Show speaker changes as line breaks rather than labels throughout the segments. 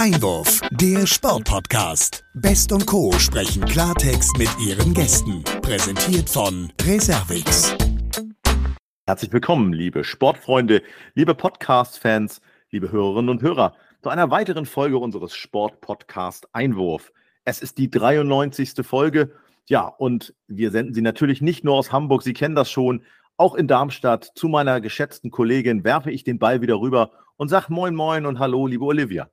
Einwurf, der Sportpodcast. Best und Co. sprechen Klartext mit ihren Gästen. Präsentiert von Reservix.
Herzlich willkommen, liebe Sportfreunde, liebe Podcast-Fans, liebe Hörerinnen und Hörer, zu einer weiteren Folge unseres Sportpodcast Einwurf. Es ist die 93. Folge. Ja, und wir senden Sie natürlich nicht nur aus Hamburg, Sie kennen das schon, auch in Darmstadt. Zu meiner geschätzten Kollegin werfe ich den Ball wieder rüber und sage Moin Moin und Hallo, liebe Olivia.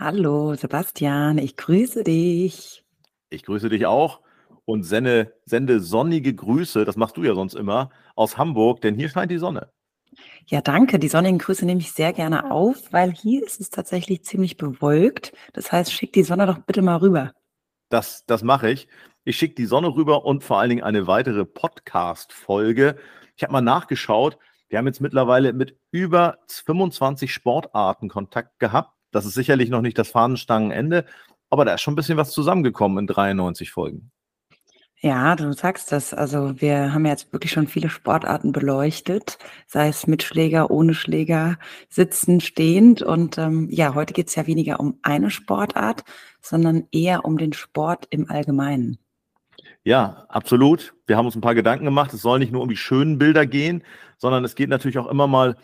Hallo Sebastian, ich grüße dich.
Ich grüße dich auch und sende, sende sonnige Grüße, das machst du ja sonst immer, aus Hamburg, denn hier scheint die Sonne.
Ja, danke. Die sonnigen Grüße nehme ich sehr gerne auf, weil hier ist es tatsächlich ziemlich bewölkt. Das heißt, schick die Sonne doch bitte mal rüber.
Das, das mache ich. Ich schicke die Sonne rüber und vor allen Dingen eine weitere Podcast-Folge. Ich habe mal nachgeschaut. Wir haben jetzt mittlerweile mit über 25 Sportarten Kontakt gehabt. Das ist sicherlich noch nicht das Fahnenstangenende, aber da ist schon ein bisschen was zusammengekommen in 93 Folgen.
Ja, du sagst das. Also wir haben jetzt wirklich schon viele Sportarten beleuchtet, sei es mit Schläger, ohne Schläger, sitzend, stehend. Und ähm, ja, heute geht es ja weniger um eine Sportart, sondern eher um den Sport im Allgemeinen.
Ja, absolut. Wir haben uns ein paar Gedanken gemacht. Es soll nicht nur um die schönen Bilder gehen, sondern es geht natürlich auch immer mal um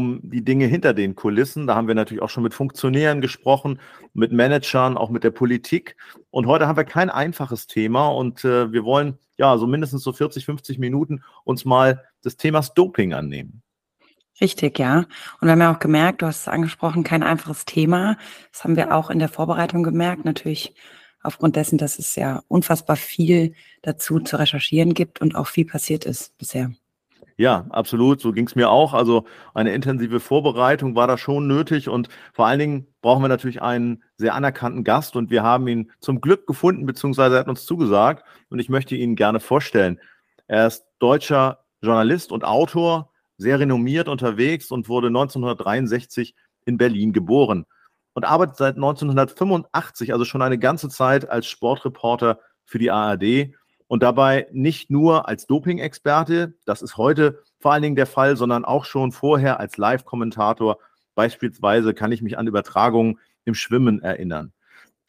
die Dinge hinter den Kulissen. Da haben wir natürlich auch schon mit Funktionären gesprochen, mit Managern, auch mit der Politik. Und heute haben wir kein einfaches Thema und äh, wir wollen ja so mindestens so 40, 50 Minuten uns mal des Themas Doping annehmen.
Richtig, ja. Und wir haben ja auch gemerkt, du hast es angesprochen, kein einfaches Thema. Das haben wir auch in der Vorbereitung gemerkt. Natürlich aufgrund dessen, dass es ja unfassbar viel dazu zu recherchieren gibt und auch viel passiert ist bisher.
Ja, absolut. So ging es mir auch. Also eine intensive Vorbereitung war da schon nötig und vor allen Dingen brauchen wir natürlich einen sehr anerkannten Gast und wir haben ihn zum Glück gefunden, beziehungsweise er hat uns zugesagt und ich möchte ihn gerne vorstellen. Er ist deutscher Journalist und Autor, sehr renommiert unterwegs und wurde 1963 in Berlin geboren und arbeitet seit 1985, also schon eine ganze Zeit als Sportreporter für die ARD und dabei nicht nur als Doping-Experte, das ist heute vor allen Dingen der Fall, sondern auch schon vorher als Live-Kommentator. Beispielsweise kann ich mich an Übertragungen im Schwimmen erinnern.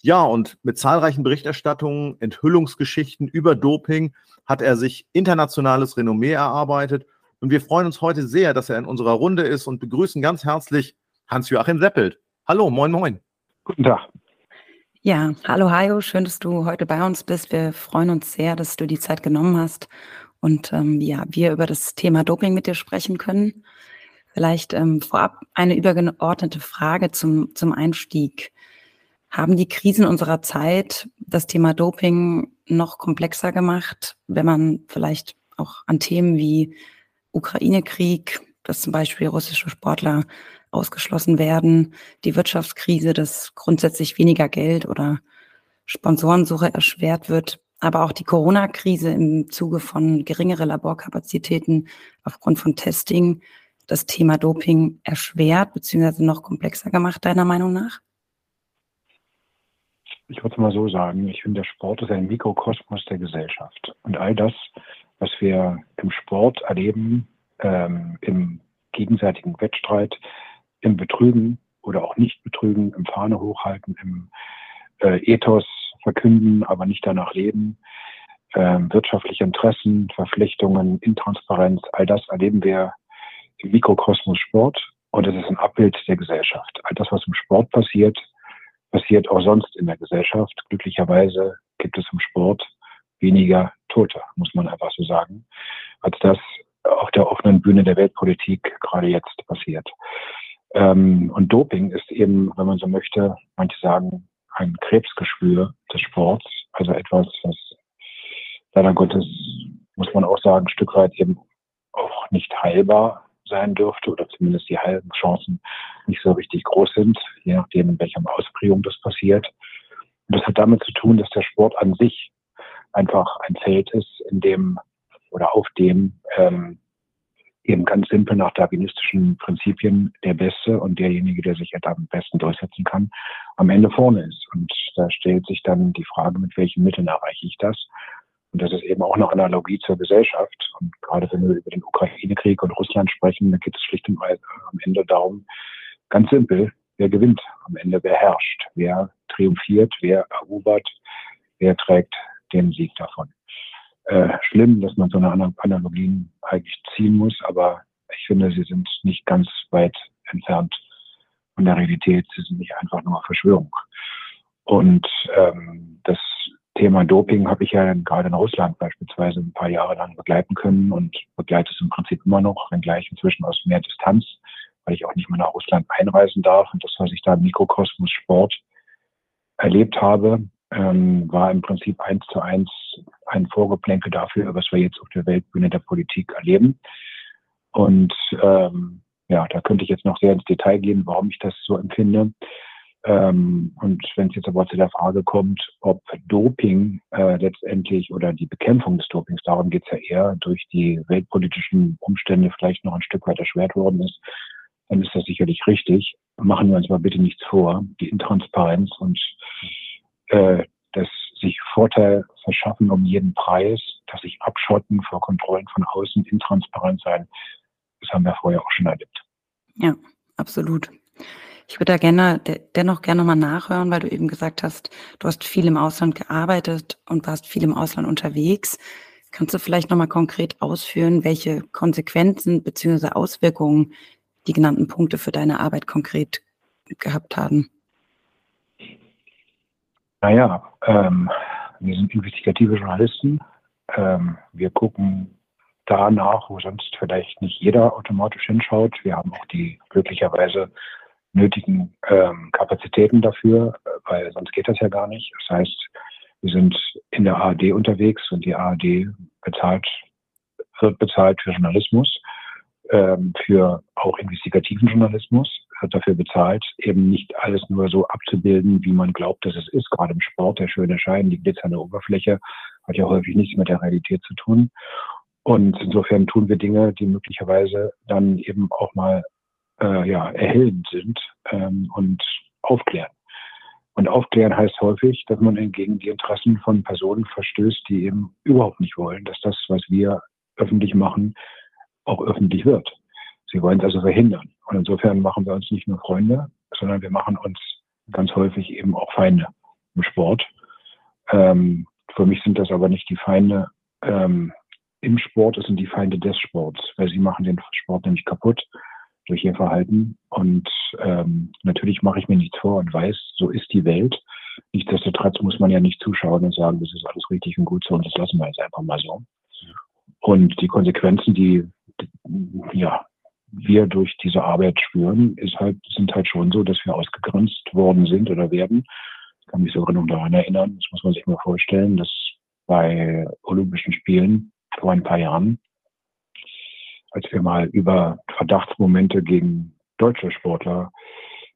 Ja, und mit zahlreichen Berichterstattungen, Enthüllungsgeschichten über Doping hat er sich internationales Renommee erarbeitet. Und wir freuen uns heute sehr, dass er in unserer Runde ist und begrüßen ganz herzlich Hans-Joachim Seppelt. Hallo, moin, moin.
Guten Tag.
Ja, hallo Hajo, schön, dass du heute bei uns bist. Wir freuen uns sehr, dass du die Zeit genommen hast und ähm, ja, wir über das Thema Doping mit dir sprechen können. Vielleicht ähm, vorab eine übergeordnete Frage zum, zum Einstieg. Haben die Krisen unserer Zeit das Thema Doping noch komplexer gemacht, wenn man vielleicht auch an Themen wie Ukraine-Krieg, dass zum Beispiel russische Sportler ausgeschlossen werden, die Wirtschaftskrise, dass grundsätzlich weniger Geld oder Sponsorensuche erschwert wird, aber auch die Corona-Krise im Zuge von geringere Laborkapazitäten aufgrund von Testing das Thema Doping erschwert bzw. noch komplexer gemacht, deiner Meinung nach?
Ich würde es mal so sagen, ich finde, der Sport ist ein Mikrokosmos der Gesellschaft. Und all das, was wir im Sport erleben, ähm, im gegenseitigen Wettstreit, im Betrügen oder auch nicht betrügen, im Fahne hochhalten, im äh, Ethos verkünden, aber nicht danach leben, äh, wirtschaftliche Interessen, Verpflichtungen, Intransparenz, all das erleben wir im Mikrokosmos Sport und es ist ein Abbild der Gesellschaft. All das, was im Sport passiert, passiert auch sonst in der Gesellschaft. Glücklicherweise gibt es im Sport weniger Tote, muss man einfach so sagen, als das auf der offenen Bühne der Weltpolitik gerade jetzt passiert. Ähm, und Doping ist eben, wenn man so möchte, manche sagen, ein Krebsgeschwür des Sports, also etwas, was leider Gottes, muss man auch sagen, ein Stück weit eben auch nicht heilbar sein dürfte oder zumindest die Heilchancen nicht so richtig groß sind, je nachdem, in welcher Ausprägung das passiert. Und das hat damit zu tun, dass der Sport an sich einfach ein Feld ist, in dem oder auf dem ähm, eben ganz simpel nach darwinistischen Prinzipien der Beste und derjenige, der sich am besten durchsetzen kann, am Ende vorne ist. Und da stellt sich dann die Frage, mit welchen Mitteln erreiche ich das? Und das ist eben auch eine Analogie zur Gesellschaft. Und gerade wenn wir über den Ukraine-Krieg und Russland sprechen, dann geht es schlicht und am Ende darum, ganz simpel, wer gewinnt am Ende, wer herrscht, wer triumphiert, wer erobert, wer trägt den Sieg davon. Äh, schlimm, dass man so eine Analogien eigentlich ziehen muss, aber ich finde, sie sind nicht ganz weit entfernt von der Realität. Sie sind nicht einfach nur Verschwörung. Und ähm, das Thema Doping habe ich ja gerade in Russland beispielsweise ein paar Jahre lang begleiten können und begleite es im Prinzip immer noch, wenngleich inzwischen aus mehr Distanz, weil ich auch nicht mehr nach Russland einreisen darf. Und das, was ich da im Mikrokosmos Sport erlebt habe, ähm, war im Prinzip eins zu eins ein Vorgeplänkel dafür, was wir jetzt auf der Weltbühne der Politik erleben. Und ähm, ja, da könnte ich jetzt noch sehr ins Detail gehen, warum ich das so empfinde. Ähm, und wenn es jetzt aber zu der Frage kommt, ob Doping äh, letztendlich oder die Bekämpfung des Dopings, darum geht es ja eher, durch die weltpolitischen Umstände vielleicht noch ein Stück weit erschwert worden ist, dann ist das sicherlich richtig. Machen wir uns mal bitte nichts vor. Die Intransparenz und äh, das sich Vorteil verschaffen um jeden Preis, das sich abschotten vor Kontrollen von außen, intransparent sein, das haben wir vorher auch schon erlebt.
Ja, absolut. Ich würde da gerne, dennoch gerne mal nachhören, weil du eben gesagt hast, du hast viel im Ausland gearbeitet und warst viel im Ausland unterwegs. Kannst du vielleicht nochmal konkret ausführen, welche Konsequenzen bzw. Auswirkungen die genannten Punkte für deine Arbeit konkret gehabt haben?
Naja, ähm, wir sind investigative Journalisten. Ähm, wir gucken danach, wo sonst vielleicht nicht jeder automatisch hinschaut. Wir haben auch die glücklicherweise nötigen ähm, Kapazitäten dafür, weil sonst geht das ja gar nicht. Das heißt, wir sind in der ARD unterwegs und die ARD bezahlt, wird bezahlt für Journalismus, ähm, für auch investigativen Journalismus, wird dafür bezahlt, eben nicht alles nur so abzubilden, wie man glaubt, dass es ist. Gerade im Sport, der schöne Schein, die glitzernde Oberfläche, hat ja häufig nichts mit der Realität zu tun. Und insofern tun wir Dinge, die möglicherweise dann eben auch mal äh, ja, erhellend sind ähm, und aufklären. Und aufklären heißt häufig, dass man gegen die Interessen von Personen verstößt, die eben überhaupt nicht wollen, dass das, was wir öffentlich machen, auch öffentlich wird. Sie wollen es also verhindern. Und insofern machen wir uns nicht nur Freunde, sondern wir machen uns ganz häufig eben auch Feinde im Sport. Ähm, für mich sind das aber nicht die Feinde ähm, im Sport, es sind die Feinde des Sports, weil sie machen den Sport nämlich kaputt durch ihr Verhalten. Und ähm, natürlich mache ich mir nichts vor und weiß, so ist die Welt. Nichtsdestotrotz muss man ja nicht zuschauen und sagen, das ist alles richtig und gut so und das lassen wir jetzt einfach mal so. Und die Konsequenzen, die ja, wir durch diese Arbeit spüren, ist halt, sind halt schon so, dass wir ausgegrenzt worden sind oder werden. Ich kann mich sogar noch daran erinnern, das muss man sich mal vorstellen, dass bei Olympischen Spielen vor ein paar Jahren als wir mal über Verdachtsmomente gegen deutsche Sportler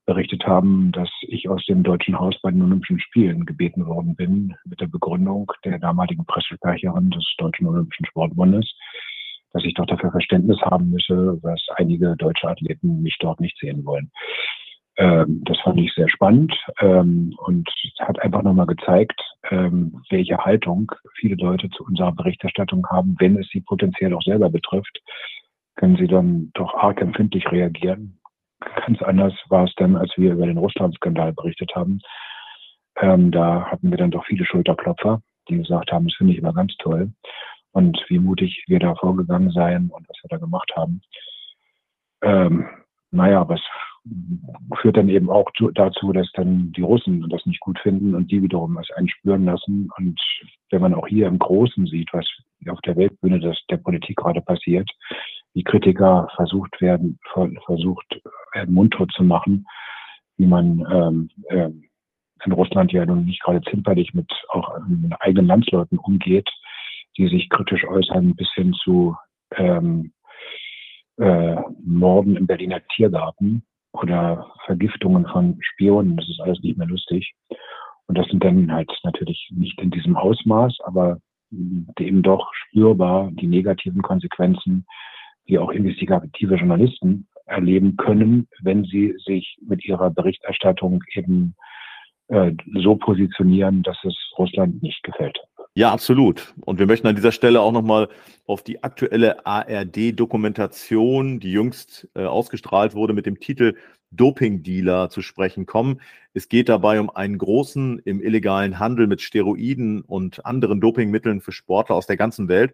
berichtet haben, dass ich aus dem Deutschen Haus bei den Olympischen Spielen gebeten worden bin, mit der Begründung der damaligen Pressesprecherin des Deutschen Olympischen Sportbundes, dass ich doch dafür Verständnis haben müsse, was einige deutsche Athleten mich dort nicht sehen wollen. Ähm, das fand ich sehr spannend ähm, und hat einfach nochmal gezeigt, ähm, welche Haltung viele Leute zu unserer Berichterstattung haben, wenn es sie potenziell auch selber betrifft können sie dann doch arg empfindlich reagieren. Ganz anders war es dann, als wir über den Russland-Skandal berichtet haben. Ähm, da hatten wir dann doch viele Schulterklopfer, die gesagt haben, das finde ich immer ganz toll. Und wie mutig wir da vorgegangen seien und was wir da gemacht haben. Ähm, naja, aber es führt dann eben auch dazu, dass dann die Russen das nicht gut finden und die wiederum es einen spüren lassen. Und wenn man auch hier im Großen sieht, was auf der Weltbühne das, der Politik gerade passiert, die Kritiker versucht werden, versucht werden mundtot zu machen, wie man ähm, äh, in Russland ja nun nicht gerade zimperlich mit auch mit eigenen Landsleuten umgeht, die sich kritisch äußern bis hin zu ähm, äh, Morden im Berliner Tiergarten oder Vergiftungen von Spionen. Das ist alles nicht mehr lustig. Und das sind dann halt natürlich nicht in diesem Ausmaß, aber eben doch spürbar die negativen Konsequenzen die auch investigative Journalisten erleben können, wenn sie sich mit ihrer Berichterstattung eben äh, so positionieren, dass es Russland nicht gefällt.
Ja, absolut. Und wir möchten an dieser Stelle auch nochmal auf die aktuelle ARD-Dokumentation, die jüngst äh, ausgestrahlt wurde mit dem Titel Doping-Dealer zu sprechen kommen. Es geht dabei um einen großen im illegalen Handel mit Steroiden und anderen Dopingmitteln für Sportler aus der ganzen Welt.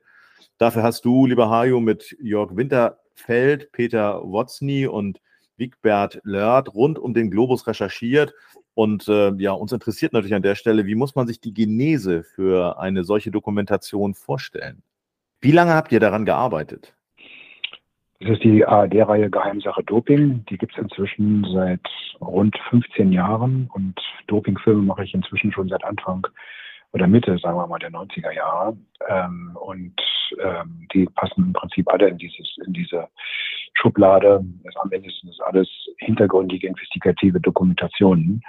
Dafür hast du, lieber Hajo, mit Jörg Winterfeld, Peter Wotzny und Wigbert Lörd rund um den Globus recherchiert. Und äh, ja, uns interessiert natürlich an der Stelle, wie muss man sich die Genese für eine solche Dokumentation vorstellen? Wie lange habt ihr daran gearbeitet?
Das ist die ARD-Reihe Geheimsache Doping. Die gibt es inzwischen seit rund 15 Jahren und Dopingfilme mache ich inzwischen schon seit Anfang oder Mitte, sagen wir mal, der 90er Jahre. Ähm, und ähm, die passen im Prinzip alle in dieses, in diese Schublade. Das am Ende sind das alles hintergründige investigative Dokumentationen,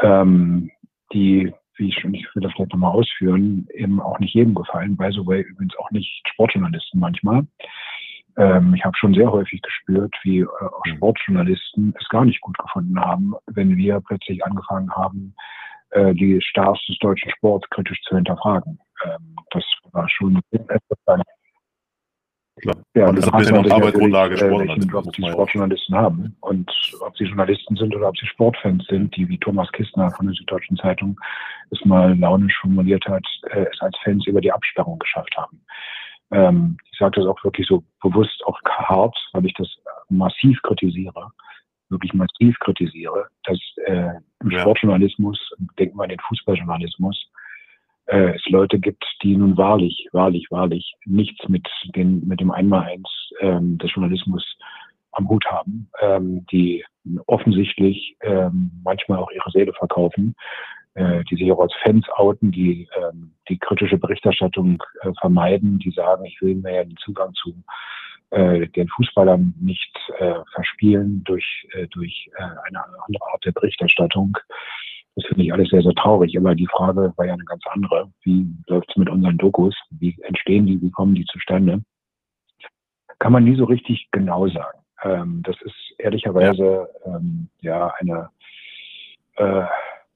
ähm, die, wie ich schon, ich will das vielleicht nochmal ausführen, eben auch nicht jedem gefallen. By the way, übrigens auch nicht Sportjournalisten manchmal. Ähm, ich habe schon sehr häufig gespürt, wie äh, mhm. Sportjournalisten es gar nicht gut gefunden haben, wenn wir plötzlich angefangen haben, äh, die Stars des deutschen Sports kritisch zu hinterfragen. Ähm, das war schon etwas
Klar. Ja, und das ist ja noch Arbeitsgrundlage,
äh, welchen Job die Sportjournalisten haben und ob sie Journalisten sind oder ob sie Sportfans sind, die wie Thomas Kistner von der Süddeutschen Zeitung es mal launisch formuliert hat, äh, es als Fans über die Absperrung geschafft haben. Ähm, ich sage das auch wirklich so bewusst, auch hart, weil ich das massiv kritisiere, wirklich massiv kritisiere, dass äh, im ja. Sportjournalismus, denken wir an den Fußballjournalismus, äh, es Leute gibt, die nun wahrlich, wahrlich, wahrlich nichts mit, den, mit dem Einmaleins ähm, des Journalismus am Hut haben, ähm, die offensichtlich ähm, manchmal auch ihre Seele verkaufen, äh, die sich auch als Fans outen, die ähm, die kritische Berichterstattung äh, vermeiden, die sagen, ich will mir ja den Zugang zu äh, den Fußballern nicht äh, verspielen durch, äh, durch äh, eine andere Art der Berichterstattung. Das finde ich alles sehr, sehr traurig. Aber die Frage war ja eine ganz andere. Wie läuft es mit unseren Dokus? Wie entstehen die? Wie kommen die zustande? Kann man nie so richtig genau sagen. Ähm, das ist ehrlicherweise ähm, ja eine, äh,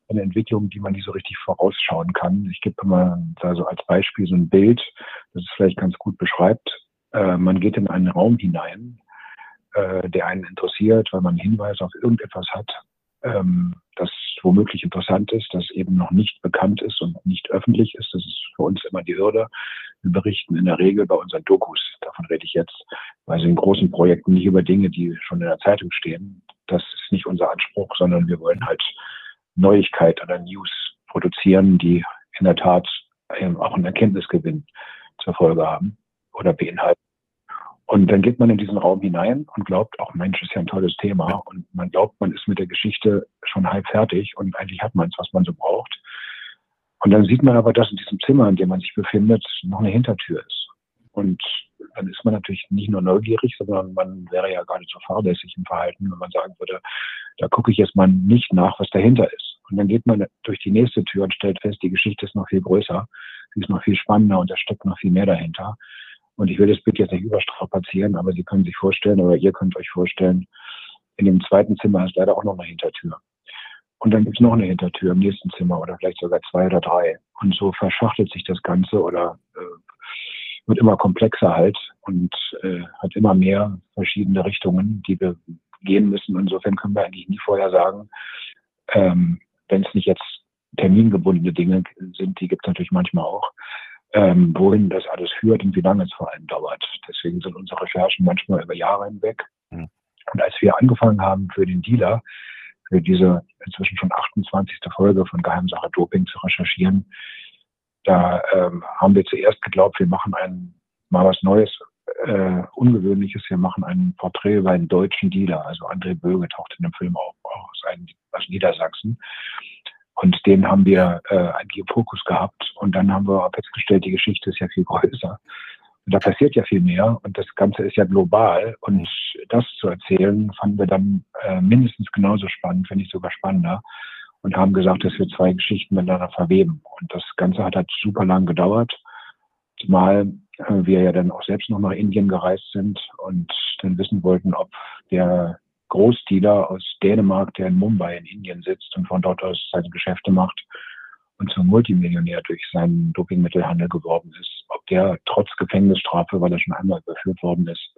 eine Entwicklung, die man nie so richtig vorausschauen kann. Ich gebe immer da so als Beispiel so ein Bild, das es vielleicht ganz gut beschreibt. Äh, man geht in einen Raum hinein, äh, der einen interessiert, weil man Hinweis auf irgendetwas hat, ähm, das womöglich interessant ist, das eben noch nicht bekannt ist und nicht öffentlich ist. Das ist für uns immer die Hürde. Wir berichten in der Regel bei unseren Dokus, davon rede ich jetzt, weil sie in großen Projekten nicht über Dinge, die schon in der Zeitung stehen. Das ist nicht unser Anspruch, sondern wir wollen halt Neuigkeit oder News produzieren, die in der Tat auch einen Erkenntnisgewinn zur Folge haben oder beinhalten. Und dann geht man in diesen Raum hinein und glaubt, auch Mensch, ist ja ein tolles Thema. Und man glaubt, man ist mit der Geschichte schon halb fertig und eigentlich hat man es, was man so braucht. Und dann sieht man aber, dass in diesem Zimmer, in dem man sich befindet, noch eine Hintertür ist. Und dann ist man natürlich nicht nur neugierig, sondern man wäre ja so fahrlässig im Verhalten, wenn man sagen würde, da gucke ich jetzt mal nicht nach, was dahinter ist. Und dann geht man durch die nächste Tür und stellt fest, die Geschichte ist noch viel größer, sie ist noch viel spannender und da steckt noch viel mehr dahinter. Und ich will das Bild jetzt nicht überstrapazieren, aber Sie können sich vorstellen oder ihr könnt euch vorstellen, in dem zweiten Zimmer ist leider auch noch eine Hintertür. Und dann gibt es noch eine Hintertür im nächsten Zimmer oder vielleicht sogar zwei oder drei. Und so verschachtelt sich das Ganze oder äh, wird immer komplexer halt und äh, hat immer mehr verschiedene Richtungen, die wir gehen müssen. Insofern können wir eigentlich nie vorher sagen, ähm, wenn es nicht jetzt termingebundene Dinge sind, die gibt es natürlich manchmal auch, ähm, wohin das alles führt und wie lange es vor allem dauert. Deswegen sind unsere Recherchen manchmal über Jahre hinweg. Mhm. Und als wir angefangen haben für den Dealer, für diese inzwischen schon 28. Folge von Geheimsache Doping zu recherchieren, da ähm, haben wir zuerst geglaubt, wir machen ein, mal was Neues, äh, Ungewöhnliches. Wir machen ein Porträt über einen deutschen Dealer. Also André Böge taucht in dem Film auch aus, aus Niedersachsen. Und den haben wir äh, eigentlich im Fokus gehabt. Und dann haben wir festgestellt, die Geschichte ist ja viel größer. Und da passiert ja viel mehr. Und das Ganze ist ja global. Und das zu erzählen, fanden wir dann äh, mindestens genauso spannend, wenn nicht sogar spannender. Und haben gesagt, dass wir zwei Geschichten miteinander verweben. Und das Ganze hat halt super lang gedauert. Zumal äh, wir ja dann auch selbst noch nach Indien gereist sind und dann wissen wollten, ob der Großdealer aus Dänemark, der in Mumbai in Indien sitzt und von dort aus seine Geschäfte macht und zum Multimillionär durch seinen Dopingmittelhandel geworden ist, ob der trotz Gefängnisstrafe, weil er schon einmal überführt worden ist,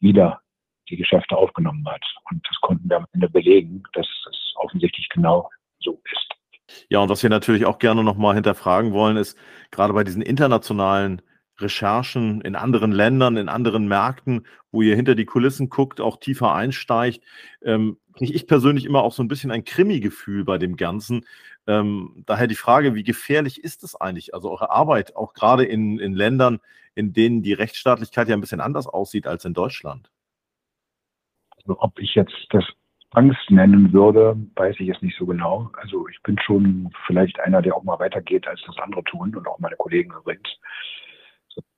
wieder die Geschäfte aufgenommen hat. Und das konnten wir am Ende belegen, dass es offensichtlich genau so ist.
Ja, und was wir natürlich auch gerne nochmal hinterfragen wollen, ist gerade bei diesen internationalen Recherchen in anderen Ländern, in anderen Märkten, wo ihr hinter die Kulissen guckt, auch tiefer einsteigt, ähm, ich persönlich immer auch so ein bisschen ein Krimi-Gefühl bei dem Ganzen. Ähm, daher die Frage, wie gefährlich ist es eigentlich, also eure Arbeit, auch gerade in, in Ländern, in denen die Rechtsstaatlichkeit ja ein bisschen anders aussieht als in Deutschland?
Also ob ich jetzt das Angst nennen würde, weiß ich jetzt nicht so genau. Also ich bin schon vielleicht einer, der auch mal weitergeht, als das andere tun und auch meine Kollegen übrigens.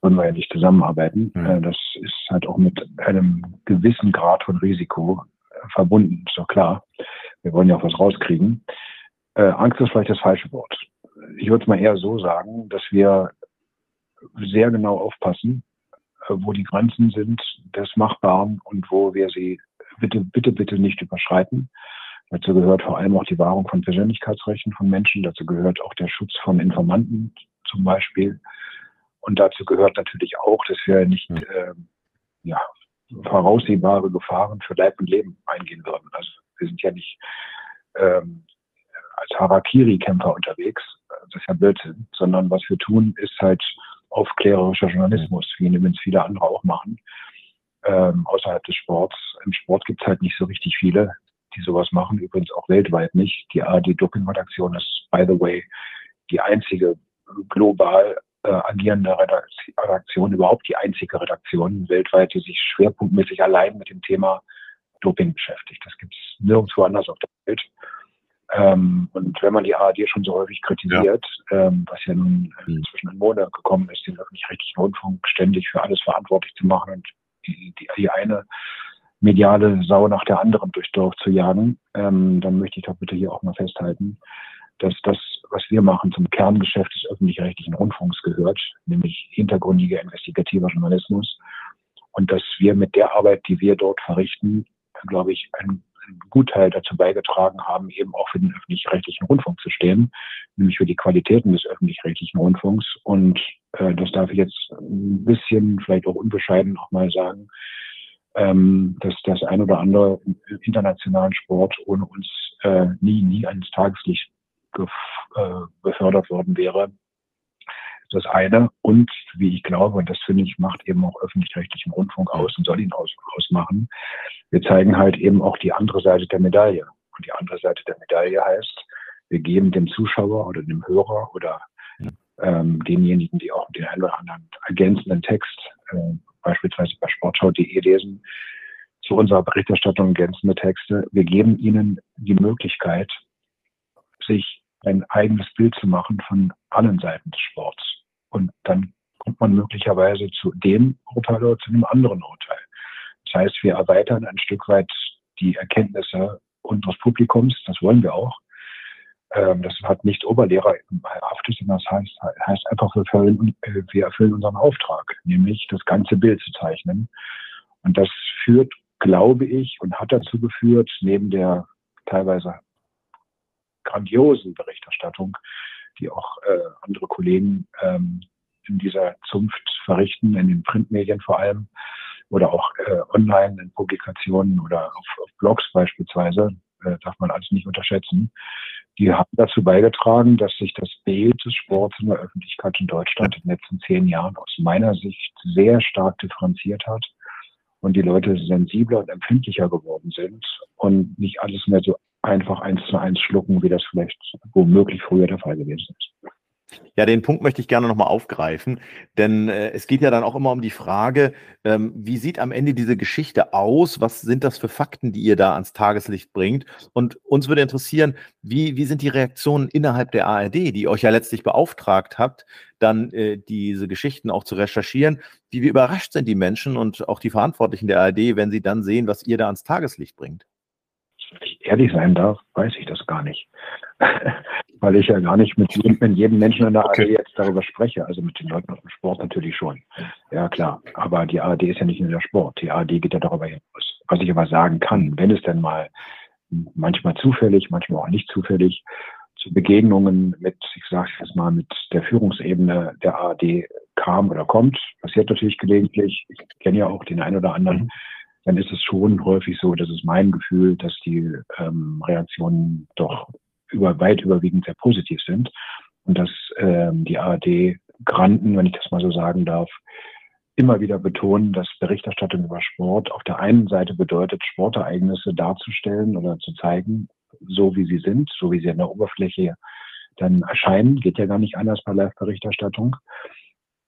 Können wir ja nicht zusammenarbeiten. Mhm. Das ist halt auch mit einem gewissen Grad von Risiko äh, verbunden, ist doch klar. Wir wollen ja auch was rauskriegen. Äh, Angst ist vielleicht das falsche Wort. Ich würde es mal eher so sagen, dass wir sehr genau aufpassen, äh, wo die Grenzen sind des Machbaren und wo wir sie bitte, bitte, bitte nicht überschreiten. Dazu gehört vor allem auch die Wahrung von Persönlichkeitsrechten von Menschen. Dazu gehört auch der Schutz von Informanten zum Beispiel. Und dazu gehört natürlich auch, dass wir nicht äh, ja, voraussehbare Gefahren für Leib und Leben eingehen würden. Also wir sind ja nicht ähm, als Harakiri-Kämpfer unterwegs, das ist ja Blödsinn, sondern was wir tun, ist halt aufklärerischer Journalismus, wie übrigens viele andere auch machen, ähm, außerhalb des Sports. Im Sport gibt es halt nicht so richtig viele, die sowas machen, übrigens auch weltweit nicht. Die ARD-Doping-Redaktion ist, by the way, die einzige global äh, agierende Redaktion, überhaupt die einzige Redaktion weltweit, die sich schwerpunktmäßig allein mit dem Thema Doping beschäftigt. Das gibt es nirgendwo anders auf der Welt. Ähm, und wenn man die ARD schon so häufig kritisiert, ja. ähm, was ja nun äh, inzwischen in Mode gekommen ist, den öffentlich-rechtlichen Rundfunk ständig für alles verantwortlich zu machen und die, die, die eine mediale Sau nach der anderen durchs Dorf zu jagen, ähm, dann möchte ich doch bitte hier auch mal festhalten, dass das, was wir machen, zum Kerngeschäft des öffentlich-rechtlichen Rundfunks gehört, nämlich hintergründiger investigativer Journalismus. Und dass wir mit der Arbeit, die wir dort verrichten, glaube ich, einen einen Gutteil dazu beigetragen haben, eben auch für den öffentlich-rechtlichen Rundfunk zu stehen, nämlich für die Qualitäten des öffentlich-rechtlichen Rundfunks. Und äh, das darf ich jetzt ein bisschen, vielleicht auch unbescheiden auch mal sagen, ähm, dass das ein oder andere internationalen Sport ohne uns äh, nie, nie ans Tageslicht äh, befördert worden wäre. Das eine. Und wie ich glaube, und das finde ich, macht eben auch öffentlich-rechtlichen Rundfunk aus und soll ihn aus, ausmachen, wir zeigen halt eben auch die andere Seite der Medaille. Und die andere Seite der Medaille heißt, wir geben dem Zuschauer oder dem Hörer oder ähm, denjenigen, die auch den einen oder anderen ergänzenden Text äh, beispielsweise bei sportschau.de lesen, zu unserer Berichterstattung ergänzende Texte. Wir geben ihnen die Möglichkeit, sich ein eigenes Bild zu machen von allen Seiten des Sports. Und dann kommt man möglicherweise zu dem Urteil oder zu einem anderen Urteil. Das heißt, wir erweitern ein Stück weit die Erkenntnisse unseres Publikums. Das wollen wir auch. Ähm, das hat nicht Oberlehrerhaftes, sondern das heißt, heißt einfach, wir erfüllen, äh, wir erfüllen unseren Auftrag, nämlich das ganze Bild zu zeichnen. Und das führt, glaube ich, und hat dazu geführt, neben der teilweise grandiosen Berichterstattung, die auch äh, andere Kollegen ähm, in dieser Zunft verrichten, in den Printmedien vor allem, oder auch äh, online in Publikationen oder auf, auf Blogs beispielsweise, äh, darf man alles nicht unterschätzen. Die haben dazu beigetragen, dass sich das Bild des Sports in der Öffentlichkeit in Deutschland in den letzten zehn Jahren aus meiner Sicht sehr stark differenziert hat und die Leute sensibler und empfindlicher geworden sind und nicht alles mehr so einfach eins zu eins schlucken, wie das vielleicht womöglich früher der Fall gewesen ist.
Ja, den Punkt möchte ich gerne nochmal aufgreifen, denn äh, es geht ja dann auch immer um die Frage, ähm, wie sieht am Ende diese Geschichte aus? Was sind das für Fakten, die ihr da ans Tageslicht bringt? Und uns würde interessieren, wie, wie sind die Reaktionen innerhalb der ARD, die euch ja letztlich beauftragt habt, dann äh, diese Geschichten auch zu recherchieren? Wie, wie überrascht sind die Menschen und auch die Verantwortlichen der ARD, wenn sie dann sehen, was ihr da ans Tageslicht bringt?
Ehrlich sein darf, weiß ich das gar nicht. Weil ich ja gar nicht mit jedem, mit jedem Menschen in der okay. ARD jetzt darüber spreche. Also mit den Leuten aus dem Sport natürlich schon. Ja, klar. Aber die ARD ist ja nicht nur der Sport. Die ARD geht ja darüber hinaus. Was ich aber sagen kann, wenn es denn mal manchmal zufällig, manchmal auch nicht zufällig zu Begegnungen mit, ich sage jetzt mal, mit der Führungsebene der ARD kam oder kommt, passiert natürlich gelegentlich. Ich kenne ja auch den einen oder anderen, dann ist es schon häufig so, das ist mein Gefühl, dass die ähm, Reaktionen doch über, weit überwiegend sehr positiv sind und dass ähm, die ARD-Granten, wenn ich das mal so sagen darf, immer wieder betonen, dass Berichterstattung über Sport auf der einen Seite bedeutet, Sportereignisse darzustellen oder zu zeigen, so wie sie sind, so wie sie an der Oberfläche dann erscheinen. Geht ja gar nicht anders bei Live-Berichterstattung.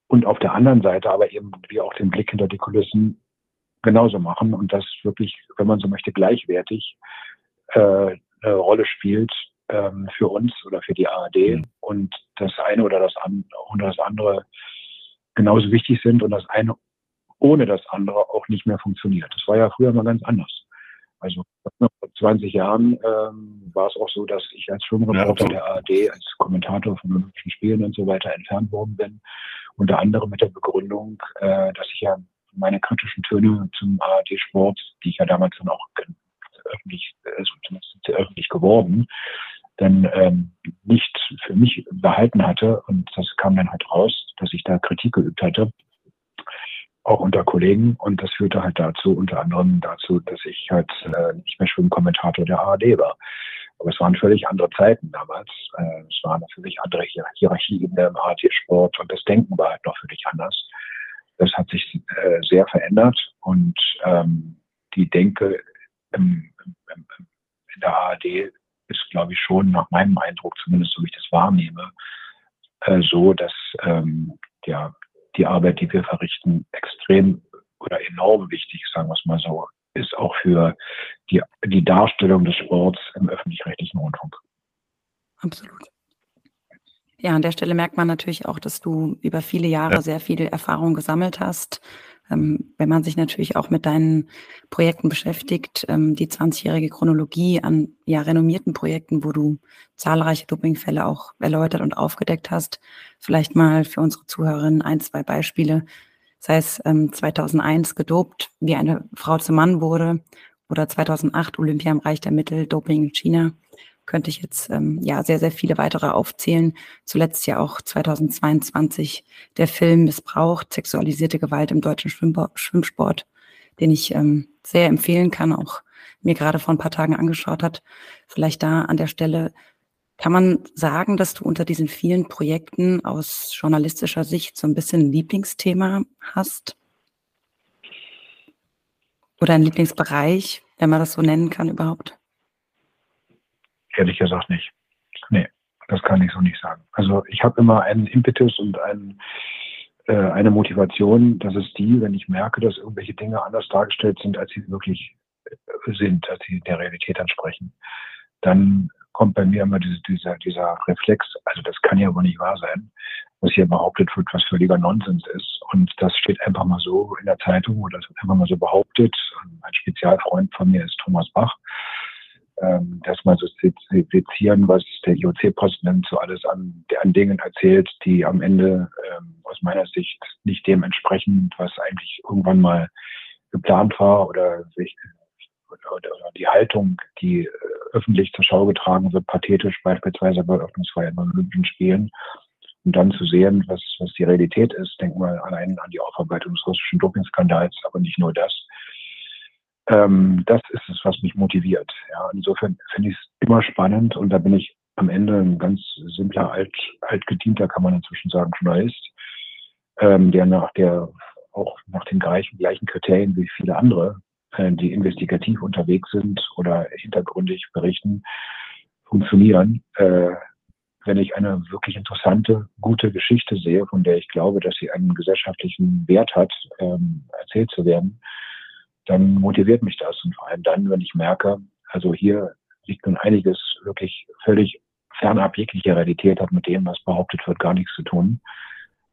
Und auf der anderen Seite aber eben wir auch den Blick hinter die Kulissen genauso machen und das wirklich, wenn man so möchte, gleichwertig äh, eine Rolle spielt ähm, für uns oder für die ARD mhm. und das eine oder das, an, oder das andere genauso wichtig sind und das eine ohne das andere auch nicht mehr funktioniert. Das war ja früher mal ganz anders. Also vor 20 Jahren ähm, war es auch so, dass ich als Schwimmreporter ja, der ARD, als Kommentator von Olympischen Spielen und so weiter entfernt worden bin. Unter anderem mit der Begründung, äh, dass ich ja meine kritischen Töne zum ARD-Sport, die ich ja damals dann auch öffentlich, also zumindest öffentlich geworden, dann ähm, nicht für mich behalten hatte. Und das kam dann halt raus, dass ich da Kritik geübt hatte, auch unter Kollegen. Und das führte halt dazu, unter anderem dazu, dass ich halt äh, nicht mehr Schwimmkommentator der ARD war. Aber es waren völlig andere Zeiten damals. Äh, es waren natürlich andere Hier Hierarchieebene im ARD-Sport und das Denken war halt noch völlig anders. Das hat sich äh, sehr verändert und ähm, die Denke im, im, im, in der ARD ist, glaube ich, schon nach meinem Eindruck, zumindest so wie ich das wahrnehme, äh, so, dass ähm, ja, die Arbeit, die wir verrichten, extrem oder enorm wichtig, sagen wir es mal so, ist auch für die, die Darstellung des Sports im öffentlich-rechtlichen Rundfunk.
Absolut. Ja, an der Stelle merkt man natürlich auch, dass du über viele Jahre ja. sehr viel Erfahrung gesammelt hast, ähm, wenn man sich natürlich auch mit deinen Projekten beschäftigt, ähm, die 20-jährige Chronologie an ja, renommierten Projekten, wo du zahlreiche Dopingfälle auch erläutert und aufgedeckt hast, vielleicht mal für unsere Zuhörerinnen ein, zwei Beispiele, sei es ähm, 2001 gedopt, wie eine Frau zum Mann wurde, oder 2008 Olympia im Reich der Mittel, Doping in China könnte ich jetzt ähm, ja sehr, sehr viele weitere aufzählen. Zuletzt ja auch 2022 der Film Missbraucht, sexualisierte Gewalt im deutschen Schwimmsport, den ich ähm, sehr empfehlen kann, auch mir gerade vor ein paar Tagen angeschaut hat. Vielleicht da an der Stelle kann man sagen, dass du unter diesen vielen Projekten aus journalistischer Sicht so ein bisschen ein Lieblingsthema hast? Oder ein Lieblingsbereich, wenn man das so nennen kann überhaupt?
Ehrlich gesagt nicht. Nee, das kann ich so nicht sagen. Also ich habe immer einen Impetus und einen, äh, eine Motivation. Das ist die, wenn ich merke, dass irgendwelche Dinge anders dargestellt sind, als sie wirklich äh, sind, als sie der Realität entsprechen. Dann kommt bei mir immer diese, dieser, dieser Reflex, also das kann ja wohl nicht wahr sein, was hier behauptet wird, was völliger Nonsens ist. Und das steht einfach mal so in der Zeitung oder das wird einfach mal so behauptet. Ein Spezialfreund von mir ist Thomas Bach ähm, das mal so sezieren, was der IOC-Präsident so alles an, an Dingen erzählt, die am Ende ähm, aus meiner Sicht nicht dem entsprechen, was eigentlich irgendwann mal geplant war oder, sich, oder, oder die Haltung, die äh, öffentlich zur Schau getragen wird, pathetisch beispielsweise bei Eröffnungsfeiern bei Olympischen Spielen. Und dann zu sehen, was, was die Realität ist, denken wir allein an die Aufarbeitung des russischen Dopingskandals, aber nicht nur das ähm, das ist es, was mich motiviert. Ja, insofern finde ich es immer spannend und da bin ich am Ende ein ganz simpler, alt, altgedienter, kann man inzwischen sagen, Journalist, ähm, der nach der auch nach den gleichen, gleichen Kriterien wie viele andere, äh, die investigativ unterwegs sind oder hintergründig berichten, funktionieren. Äh, wenn ich eine wirklich interessante, gute Geschichte sehe, von der ich glaube, dass sie einen gesellschaftlichen Wert hat, ähm, erzählt zu werden, dann motiviert mich das. Und vor allem dann, wenn ich merke, also hier liegt nun einiges wirklich völlig fernab jeglicher Realität, hat mit dem, was behauptet wird, gar nichts zu tun,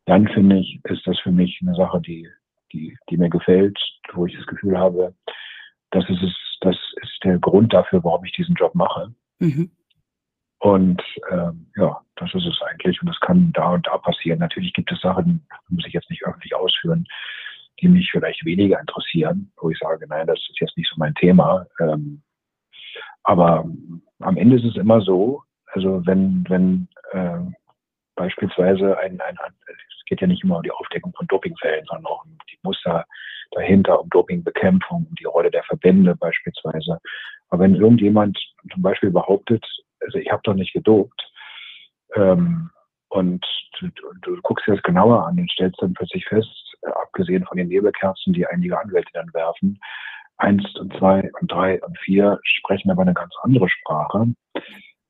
dann finde ich, ist das für mich eine Sache, die, die, die mir gefällt, wo ich das Gefühl habe, das ist es, das ist der Grund dafür, warum ich diesen Job mache. Mhm. Und ähm, ja, das ist es eigentlich. Und das kann da und da passieren. Natürlich gibt es Sachen, die muss ich jetzt nicht öffentlich ausführen, die mich vielleicht weniger interessieren, wo ich sage, nein, das ist jetzt nicht so mein Thema. Ähm, aber am Ende ist es immer so, also wenn, wenn äh, beispielsweise ein, ein, es geht ja nicht immer um die Aufdeckung von Dopingfällen, sondern auch um die Muster dahinter, um Dopingbekämpfung, um die Rolle der Verbände beispielsweise. Aber wenn irgendjemand zum Beispiel behauptet, also ich habe doch nicht gedopt, ähm, und du, du, guckst dir das genauer an und stellst dann plötzlich fest, abgesehen von den Nebelkerzen, die einige Anwälte dann werfen, eins und zwei und drei und vier sprechen aber eine ganz andere Sprache,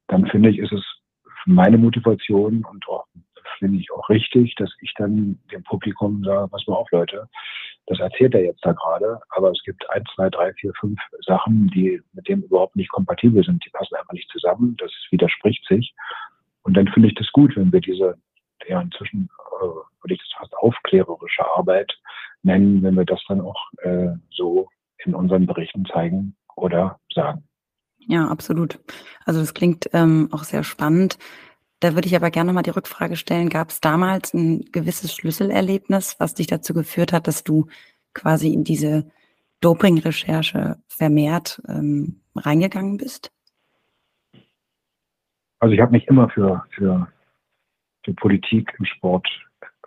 dann finde ich, ist es meine Motivation und finde ich auch richtig, dass ich dann dem Publikum sage, pass mal auf, Leute, das erzählt er jetzt da gerade, aber es gibt ein, zwei, drei, vier, fünf Sachen, die mit dem überhaupt nicht kompatibel sind. Die passen einfach nicht zusammen. Das widerspricht sich. Und dann finde ich das gut, wenn wir diese, ja, inzwischen äh, würde ich das fast aufklärerische Arbeit nennen, wenn wir das dann auch äh, so in unseren Berichten zeigen oder sagen.
Ja, absolut. Also das klingt ähm, auch sehr spannend. Da würde ich aber gerne nochmal die Rückfrage stellen, gab es damals ein gewisses Schlüsselerlebnis, was dich dazu geführt hat, dass du quasi in diese Doping-Recherche vermehrt ähm, reingegangen bist?
Also ich habe mich immer für, für, für Politik im Sport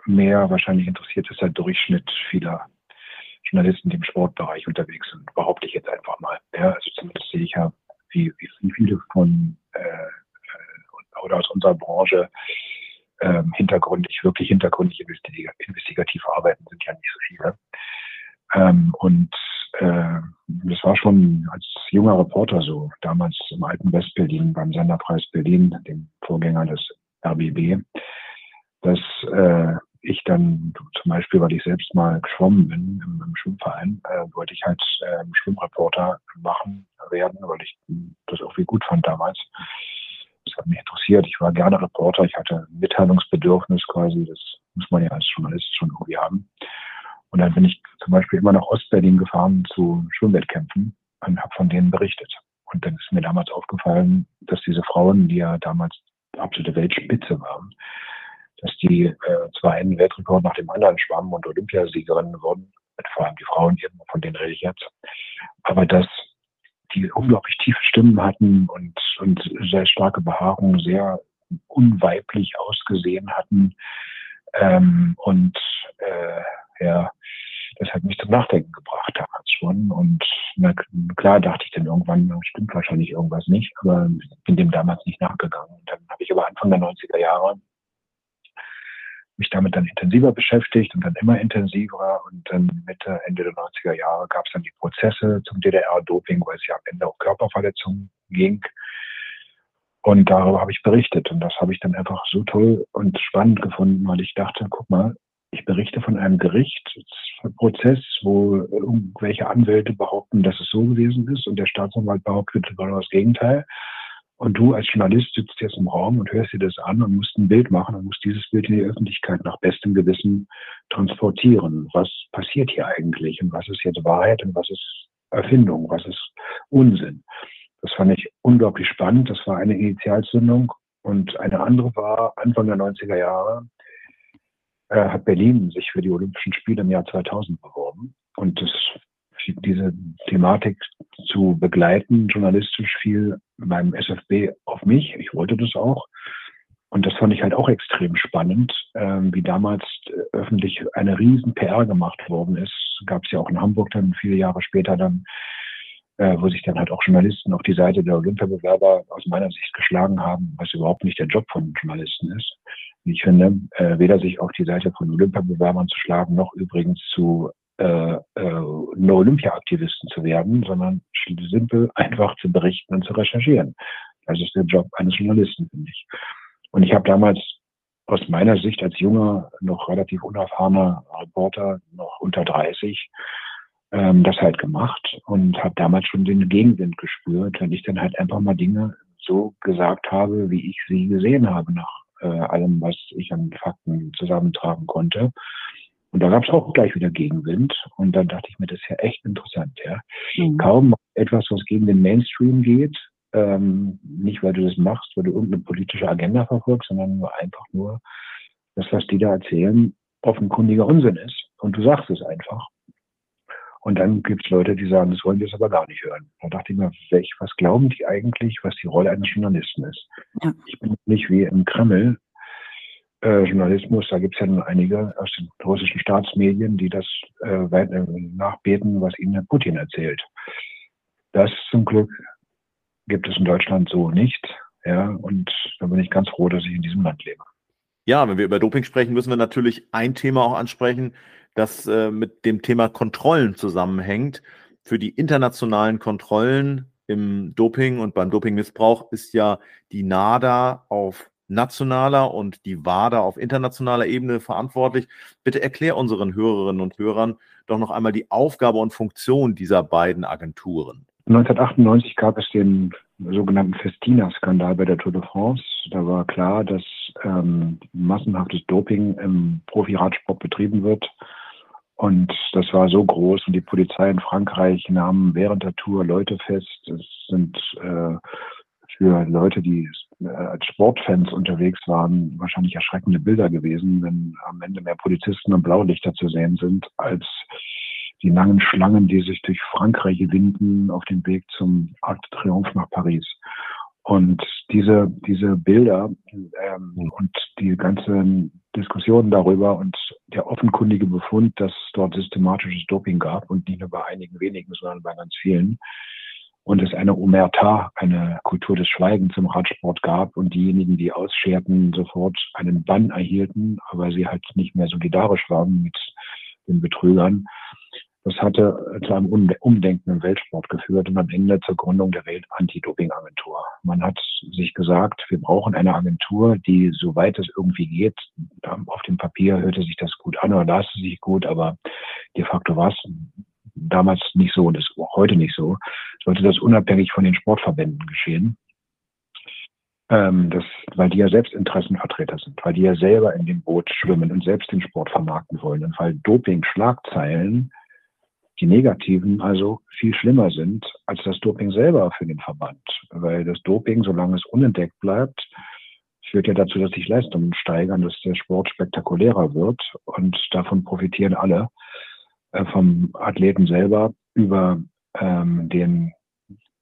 mehr wahrscheinlich interessiert als der Durchschnitt vieler Journalisten, die im Sportbereich unterwegs sind, behaupte ich jetzt einfach mal. Ja, also zumindest sehe ich ja, wie, wie viele von äh oder aus unserer Branche ähm, hintergründig, wirklich hintergründig investigativ arbeiten, sind ja nicht so viele. Ähm, und äh, das war schon als junger Reporter so, damals im alten Westberlin beim Senderpreis Berlin, dem Vorgänger des RBB, dass äh, ich dann zum Beispiel, weil ich selbst mal geschwommen bin im, im Schwimmverein, äh, wollte ich halt äh, Schwimmreporter machen werden, weil ich das auch wie gut fand damals. Das hat mich interessiert. Ich war gerne Reporter. Ich hatte Mitteilungsbedürfnis quasi. Das muss man ja als Journalist schon irgendwie haben. Und dann bin ich zum Beispiel immer nach Ostberlin gefahren zu Schwimmwettkämpfen und habe von denen berichtet. Und dann ist mir damals aufgefallen, dass diese Frauen, die ja damals absolute Weltspitze waren, dass die äh, zwar einen Weltrekord nach dem anderen schwammen und Olympiasiegerinnen wurden, vor allem die Frauen von denen rede ich jetzt, aber dass die unglaublich tiefe Stimmen hatten und, und sehr starke Behaarung, sehr unweiblich ausgesehen hatten ähm, und äh, ja, das hat mich zum Nachdenken gebracht damals schon. Und na, klar dachte ich dann irgendwann, stimmt wahrscheinlich irgendwas nicht, aber bin dem damals nicht nachgegangen. Und dann habe ich aber Anfang der 90er Jahre mich damit dann intensiver beschäftigt und dann immer intensiver. Und dann Mitte, Ende der 90er Jahre gab es dann die Prozesse zum DDR-Doping, weil es ja am Ende auch Körperverletzungen ging. Und darüber habe ich berichtet. Und das habe ich dann einfach so toll und spannend gefunden, weil ich dachte, guck mal, ich berichte von einem Gerichtsprozess, wo irgendwelche Anwälte behaupten, dass es so gewesen ist und der Staatsanwalt behauptet genau das Gegenteil. Und du als Journalist sitzt jetzt im Raum und hörst dir das an und musst ein Bild machen und musst dieses Bild in die Öffentlichkeit nach bestem Gewissen transportieren. Was passiert hier eigentlich und was ist jetzt Wahrheit und was ist Erfindung, was ist Unsinn? Das fand ich unglaublich spannend. Das war eine Initialzündung. Und eine andere war Anfang der 90er Jahre, äh, hat Berlin sich für die Olympischen Spiele im Jahr 2000 beworben. Und das, diese Thematik zu begleiten, journalistisch fiel beim SFB auf mich. Ich wollte das auch. Und das fand ich halt auch extrem spannend, äh, wie damals äh, öffentlich eine riesen PR gemacht worden ist. Gab es ja auch in Hamburg dann viele Jahre später dann, äh, wo sich dann halt auch Journalisten auf die Seite der Olympiabewerber aus meiner Sicht geschlagen haben, was überhaupt nicht der Job von Journalisten ist ich finde, äh, weder sich auf die Seite von Olympiabewerbern zu schlagen, noch übrigens zu äh, äh, No-Olympia-Aktivisten zu werden, sondern simpel einfach zu berichten und zu recherchieren. Das ist der Job eines Journalisten, finde ich. Und ich habe damals aus meiner Sicht als junger, noch relativ unerfahrener Reporter, noch unter 30, ähm, das halt gemacht und habe damals schon den Gegenwind gespürt, wenn ich dann halt einfach mal Dinge so gesagt habe, wie ich sie gesehen habe nach äh, allem, was ich an Fakten zusammentragen konnte. Und da gab es auch gleich wieder Gegenwind. Und dann dachte ich mir, das ist ja echt interessant. Ja. Mhm. Kaum etwas, was gegen den Mainstream geht, ähm, nicht weil du das machst, weil du irgendeine politische Agenda verfolgst, sondern nur einfach nur, das, was die da erzählen, offenkundiger Unsinn ist. Und du sagst es einfach. Und dann gibt es Leute, die sagen, das wollen wir jetzt aber gar nicht hören. Da dachte ich mir, welch, was glauben die eigentlich, was die Rolle eines Journalisten ist? Ja. Ich bin nicht wie im Kreml äh, Journalismus, da gibt es ja nun einige aus den russischen Staatsmedien, die das äh, weit, äh, nachbeten, was ihnen Putin erzählt. Das zum Glück gibt es in Deutschland so nicht. Ja, und da bin ich ganz froh, dass ich in diesem Land lebe.
Ja, wenn wir über Doping sprechen, müssen wir natürlich ein Thema auch ansprechen, das äh, mit dem Thema Kontrollen zusammenhängt. Für die internationalen Kontrollen im Doping und beim Dopingmissbrauch ist ja die NADA auf nationaler und die WADA auf internationaler Ebene verantwortlich. Bitte erklär unseren Hörerinnen und Hörern doch noch einmal die Aufgabe und Funktion dieser beiden Agenturen.
1998 gab es den sogenannten Festina-Skandal bei der Tour de France. Da war klar, dass ähm, massenhaftes Doping im Profi-Radsport betrieben wird. Und das war so groß und die Polizei in Frankreich nahm während der Tour Leute fest. Es sind äh, für Leute, die äh, als Sportfans unterwegs waren, wahrscheinlich erschreckende Bilder gewesen, wenn am Ende mehr Polizisten und Blaulichter zu sehen sind, als die langen Schlangen, die sich durch Frankreich winden auf dem Weg zum Arc de Triomphe nach Paris. Und diese, diese Bilder ähm, hm. und die ganzen Diskussionen darüber und der offenkundige Befund, dass es dort systematisches Doping gab und nicht nur bei einigen wenigen, sondern bei ganz vielen, und es eine Omerta, eine Kultur des Schweigens im Radsport gab und diejenigen, die ausscherten, sofort einen Bann erhielten, aber sie halt nicht mehr solidarisch waren mit den Betrügern. Das hatte zu einem Umdenken im Weltsport geführt und am Ende zur Gründung der Welt-Anti-Doping-Agentur. Man hat sich gesagt, wir brauchen eine Agentur, die, soweit es irgendwie geht, auf dem Papier hörte sich das gut an oder las es sich gut, aber de facto war es damals nicht so und ist auch heute nicht so, sollte das unabhängig von den Sportverbänden geschehen. Ähm, das, weil die ja selbst Interessenvertreter sind, weil die ja selber in dem Boot schwimmen und selbst den Sport vermarkten wollen und weil Doping-Schlagzeilen, die negativen, also viel schlimmer sind als das Doping selber für den Verband. Weil das Doping, solange es unentdeckt bleibt, führt ja dazu, dass sich Leistungen steigern, dass der Sport spektakulärer wird und davon profitieren alle. Äh, vom Athleten selber über ähm, den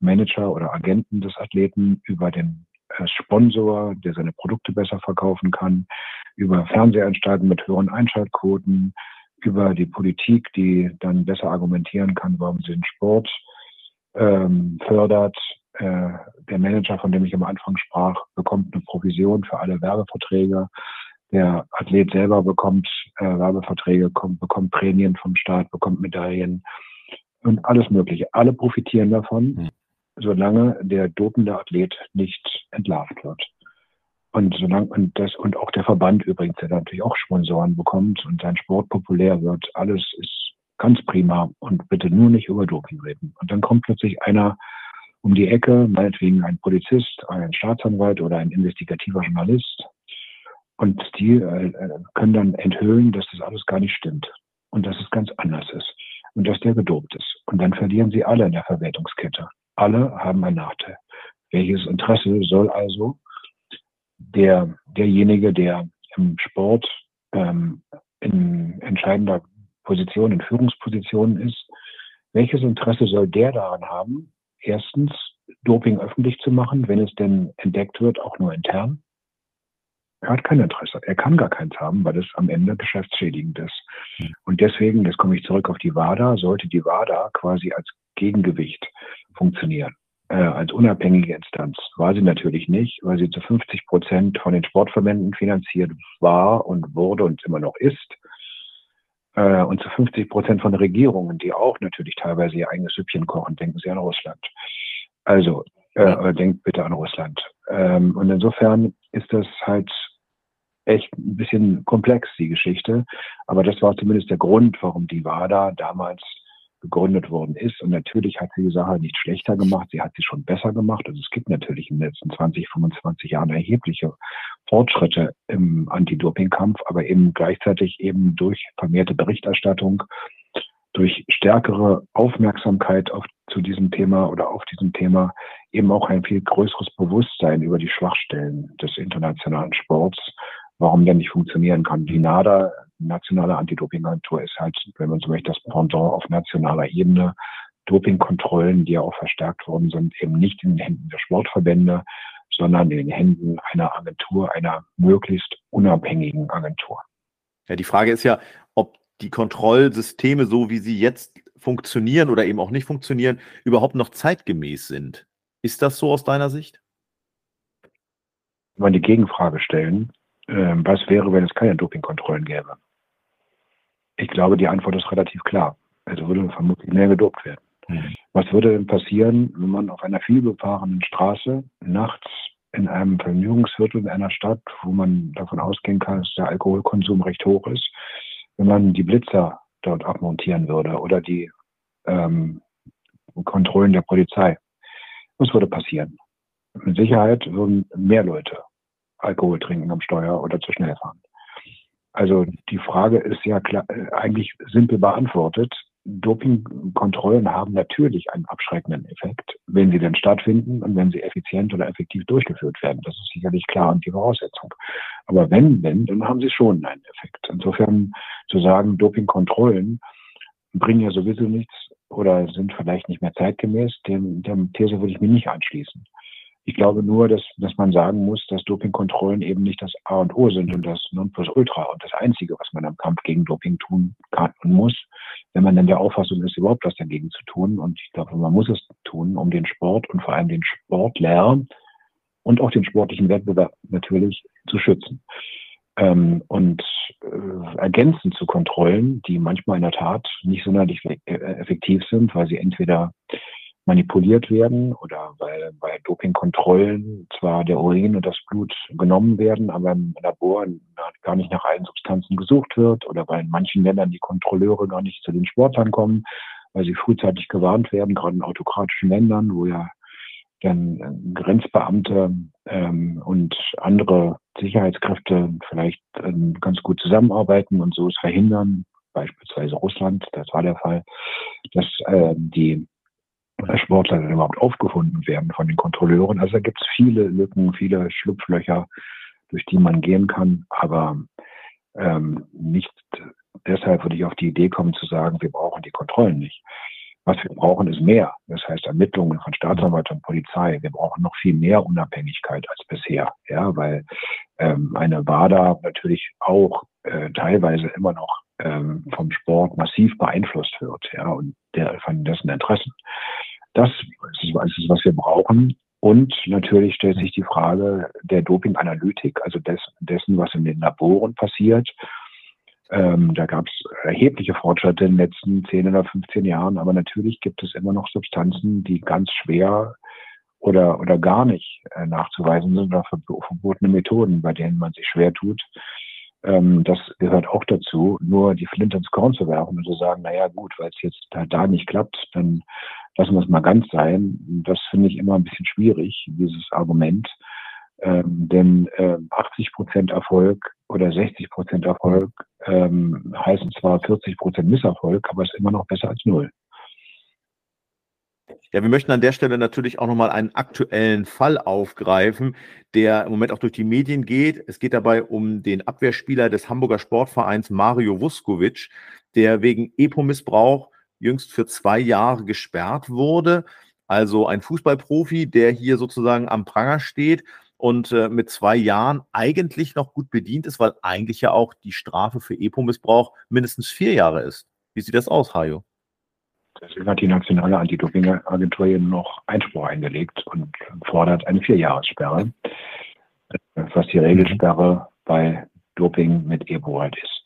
Manager oder Agenten des Athleten, über den äh, Sponsor, der seine Produkte besser verkaufen kann, über Fernsehanstalten mit höheren Einschaltquoten, über die Politik, die dann besser argumentieren kann, warum sie den Sport ähm, fördert. Äh, der Manager, von dem ich am Anfang sprach, bekommt eine Provision für alle Werbeverträge. Der Athlet selber bekommt äh, Werbeverträge, kommt, bekommt Prämien vom Staat, bekommt Medaillen und alles Mögliche. Alle profitieren davon, mhm. solange der dopende Athlet nicht entlarvt wird. Und solange und das und auch der Verband übrigens, der natürlich auch Sponsoren bekommt und sein Sport populär wird, alles ist ganz prima und bitte nur nicht über Doping reden. Und dann kommt plötzlich einer um die Ecke, meinetwegen ein Polizist, ein Staatsanwalt oder ein investigativer Journalist, und die äh, können dann enthüllen, dass das alles gar nicht stimmt und dass es ganz anders ist und dass der gedopt ist. Und dann verlieren sie alle in der Verwertungskette. Alle haben einen Nachteil. Welches Interesse soll also der, derjenige, der im Sport ähm, in entscheidender Position, in Führungspositionen ist, welches Interesse soll der daran haben, erstens Doping öffentlich zu machen, wenn es denn entdeckt wird, auch nur intern? Er hat kein Interesse. Er kann gar keins haben, weil es am Ende geschäftsschädigend ist. Und deswegen, jetzt komme ich zurück auf die WADA, sollte die WADA quasi als Gegengewicht funktionieren. Äh, als unabhängige Instanz war sie natürlich nicht, weil sie zu 50 Prozent von den Sportverbänden finanziert war und wurde und immer noch ist. Äh, und zu 50 Prozent von Regierungen, die auch natürlich teilweise ihr eigenes Süppchen kochen. Denken Sie an Russland. Also, äh, denkt bitte an Russland. Ähm, und insofern ist das halt echt ein bisschen komplex, die Geschichte. Aber das war zumindest der Grund, warum die WADA damals gegründet worden ist. Und natürlich hat sie die Sache nicht schlechter gemacht, sie hat sie schon besser gemacht. Also es gibt natürlich in den letzten 20, 25 Jahren erhebliche Fortschritte im Anti-Doping-Kampf, aber eben gleichzeitig eben durch vermehrte Berichterstattung, durch stärkere Aufmerksamkeit auf, zu diesem Thema oder auf diesem Thema eben auch ein viel größeres Bewusstsein über die Schwachstellen des internationalen Sports warum der nicht funktionieren kann. Die NADA, nationale Anti-Doping-Agentur, ist halt, wenn man so möchte, das Pendant auf nationaler Ebene. Dopingkontrollen, die ja auch verstärkt worden sind, eben nicht in den Händen der Sportverbände, sondern in den Händen einer Agentur, einer möglichst unabhängigen Agentur.
Ja, die Frage ist ja, ob die Kontrollsysteme, so wie sie jetzt funktionieren oder eben auch nicht funktionieren, überhaupt noch zeitgemäß sind. Ist das so aus deiner Sicht?
Wenn wir die Gegenfrage stellen, was wäre, wenn es keine Dopingkontrollen gäbe? Ich glaube, die Antwort ist relativ klar. Also würde vermutlich mehr gedopt werden. Mhm. Was würde denn passieren, wenn man auf einer vielbefahrenen Straße nachts in einem Vergnügungsviertel in einer Stadt, wo man davon ausgehen kann, dass der Alkoholkonsum recht hoch ist, wenn man die Blitzer dort abmontieren würde oder die ähm, Kontrollen der Polizei. Was würde passieren? Mit Sicherheit würden mehr Leute Alkohol trinken am Steuer oder zu schnell fahren. Also die Frage ist ja klar, äh, eigentlich simpel beantwortet. Dopingkontrollen haben natürlich einen abschreckenden Effekt, wenn sie denn stattfinden und wenn sie effizient oder effektiv durchgeführt werden. Das ist sicherlich klar und die Voraussetzung. Aber wenn, wenn, dann haben sie schon einen Effekt. Insofern zu sagen, Dopingkontrollen bringen ja sowieso nichts oder sind vielleicht nicht mehr zeitgemäß, dem, dem These würde ich mich nicht anschließen. Ich glaube nur, dass, dass man sagen muss, dass Dopingkontrollen eben nicht das A und O sind und das Nonplusultra und das Einzige, was man am Kampf gegen Doping tun kann und muss, wenn man dann der Auffassung ist, überhaupt was dagegen zu tun. Und ich glaube, man muss es tun, um den Sport und vor allem den Sportler und auch den sportlichen Wettbewerb natürlich zu schützen. Ähm, und äh, ergänzend zu Kontrollen, die manchmal in der Tat nicht sonderlich äh, effektiv sind, weil sie entweder manipuliert werden oder weil bei Dopingkontrollen zwar der Urin und das Blut genommen werden, aber im Labor gar nicht nach allen Substanzen gesucht wird oder weil in manchen Ländern die Kontrolleure gar nicht zu den Sportlern kommen, weil sie frühzeitig gewarnt werden, gerade in autokratischen Ländern, wo ja dann äh, Grenzbeamte ähm, und andere Sicherheitskräfte vielleicht ähm, ganz gut zusammenarbeiten und so es verhindern, beispielsweise Russland, das war der Fall, dass äh, die Sportler dann überhaupt aufgefunden werden von den Kontrolleuren. Also da gibt es viele Lücken, viele Schlupflöcher, durch die man gehen kann, aber ähm, nicht deshalb würde ich auf die Idee kommen zu sagen, wir brauchen die Kontrollen nicht. Was wir brauchen, ist mehr. Das heißt Ermittlungen von Staatsanwalt und Polizei. Wir brauchen noch viel mehr Unabhängigkeit als bisher, ja, weil ähm, eine WADA natürlich auch äh, teilweise immer noch ähm, vom Sport massiv beeinflusst wird, ja, und der, von dessen Interessen. Das ist, ist, was wir brauchen. Und natürlich stellt sich die Frage der Dopinganalytik, also des, dessen, was in den Laboren passiert. Ähm, da gab es erhebliche Fortschritte in den letzten 10 oder 15 Jahren, aber natürlich gibt es immer noch Substanzen, die ganz schwer oder, oder gar nicht äh, nachzuweisen sind oder verbotene Methoden, bei denen man sich schwer tut. Ähm, das gehört auch dazu, nur die Flinte ins Korn zu werfen und zu sagen, naja gut, weil es jetzt halt da nicht klappt, dann lassen wir es mal ganz sein. Das finde ich immer ein bisschen schwierig, dieses Argument. Ähm, denn äh, 80 Prozent Erfolg oder 60 Prozent Erfolg ähm, heißen zwar 40 Prozent Misserfolg, aber ist immer noch besser als null.
Ja, wir möchten an der Stelle natürlich auch nochmal einen aktuellen Fall aufgreifen, der im Moment auch durch die Medien geht. Es geht dabei um den Abwehrspieler des Hamburger Sportvereins Mario Vuskovic, der wegen EPO-Missbrauch jüngst für zwei Jahre gesperrt wurde. Also ein Fußballprofi, der hier sozusagen am Pranger steht und äh, mit zwei Jahren eigentlich noch gut bedient ist, weil eigentlich ja auch die Strafe für EPO-Missbrauch mindestens vier Jahre ist. Wie sieht das aus, Hajo?
Deswegen hat die nationale Anti-Doping-Agentur hier noch Einspruch eingelegt und fordert eine Vierjahressperre, was die Regelsperre bei Doping mit EPO halt ist.